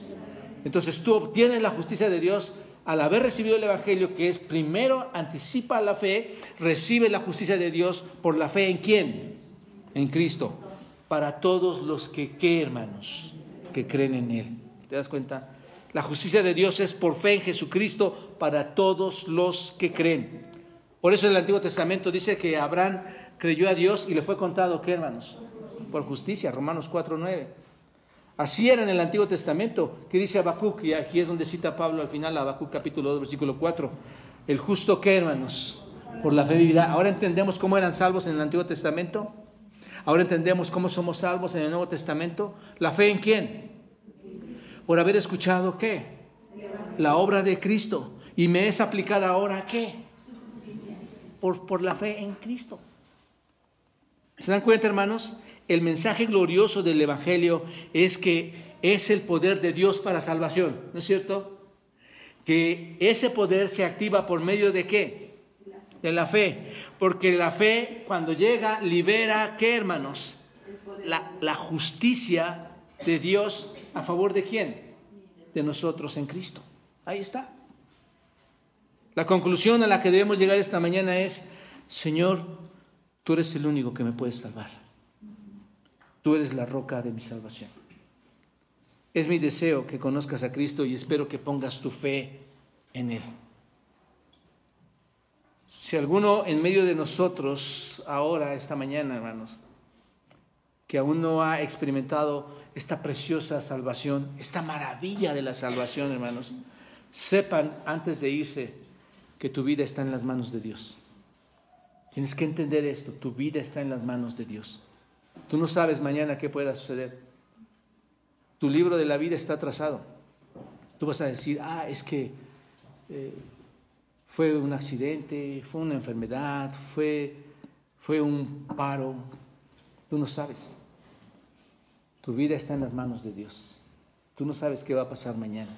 Entonces tú obtienes la justicia de Dios al haber recibido el Evangelio, que es primero anticipa la fe, recibe la justicia de Dios por la fe en quién? En Cristo. Para todos los que, ¿qué, hermanos? Que creen en Él. ¿Te das cuenta? La justicia de Dios es por fe en Jesucristo para todos los que creen. Por eso el Antiguo Testamento dice que Abraham creyó a Dios y le fue contado, ¿qué, hermanos? por justicia, Romanos 4.9. Así era en el Antiguo Testamento, que dice Habacuc, y aquí es donde cita Pablo al final, Habacuc capítulo 2, versículo 4. El justo que, hermanos, por la fe vivirá. Ahora entendemos cómo eran salvos en el Antiguo Testamento. Ahora entendemos cómo somos salvos en el Nuevo Testamento. ¿La fe en quién? Por haber escuchado qué? La obra de Cristo. Y me es aplicada ahora qué? Por, por la fe en Cristo. ¿Se dan cuenta, hermanos? el mensaje glorioso del Evangelio es que es el poder de Dios para salvación, ¿no es cierto? Que ese poder se activa por medio de qué? De la fe. Porque la fe cuando llega libera, ¿qué hermanos? La, la justicia de Dios a favor de quién? De nosotros en Cristo. Ahí está. La conclusión a la que debemos llegar esta mañana es, Señor, tú eres el único que me puedes salvar. Tú eres la roca de mi salvación. Es mi deseo que conozcas a Cristo y espero que pongas tu fe en Él. Si alguno en medio de nosotros ahora, esta mañana, hermanos, que aún no ha experimentado esta preciosa salvación, esta maravilla de la salvación, hermanos, sepan antes de irse que tu vida está en las manos de Dios. Tienes que entender esto, tu vida está en las manos de Dios. Tú no sabes mañana qué pueda suceder. Tu libro de la vida está trazado. Tú vas a decir, ah, es que eh, fue un accidente, fue una enfermedad, fue, fue un paro. Tú no sabes. Tu vida está en las manos de Dios. Tú no sabes qué va a pasar mañana.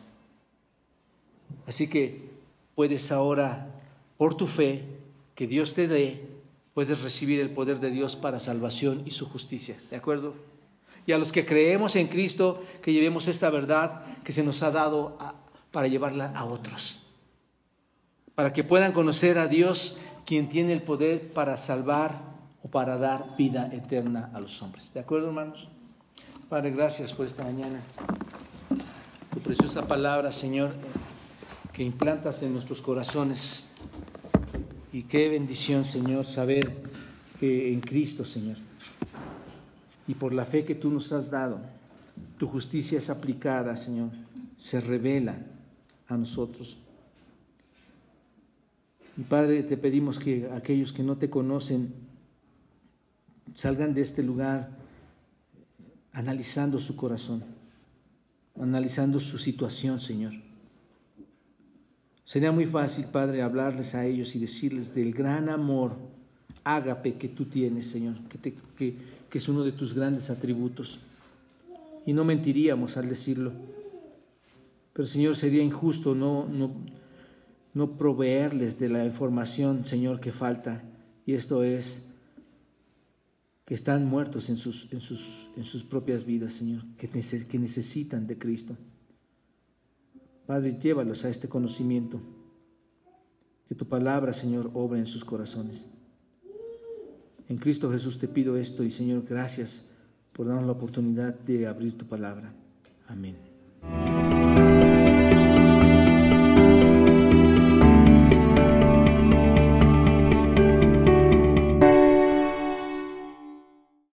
Así que puedes ahora, por tu fe, que Dios te dé, puedes recibir el poder de Dios para salvación y su justicia. ¿De acuerdo? Y a los que creemos en Cristo, que llevemos esta verdad que se nos ha dado para llevarla a otros. Para que puedan conocer a Dios, quien tiene el poder para salvar o para dar vida eterna a los hombres. ¿De acuerdo, hermanos? Padre, gracias por esta mañana. Tu preciosa palabra, Señor, que implantas en nuestros corazones. Y qué bendición, Señor, saber que en Cristo, Señor, y por la fe que tú nos has dado, tu justicia es aplicada, Señor, se revela a nosotros. Y Padre, te pedimos que aquellos que no te conocen salgan de este lugar analizando su corazón, analizando su situación, Señor. Sería muy fácil, Padre, hablarles a ellos y decirles del gran amor ágape que tú tienes, Señor, que, es uno de tus grandes atributos. Y no mentiríamos al decirlo. Pero, Señor, sería injusto no, no, no proveerles de la información, Señor, que falta. Y esto es que están muertos en sus, en sus, en sus propias vidas, Señor, que, que necesitan de Cristo. Padre, llévalos a este conocimiento. Que tu palabra, Señor, obre en sus corazones. En Cristo Jesús te pido esto y, Señor, gracias por darnos la oportunidad de abrir tu palabra. Amén.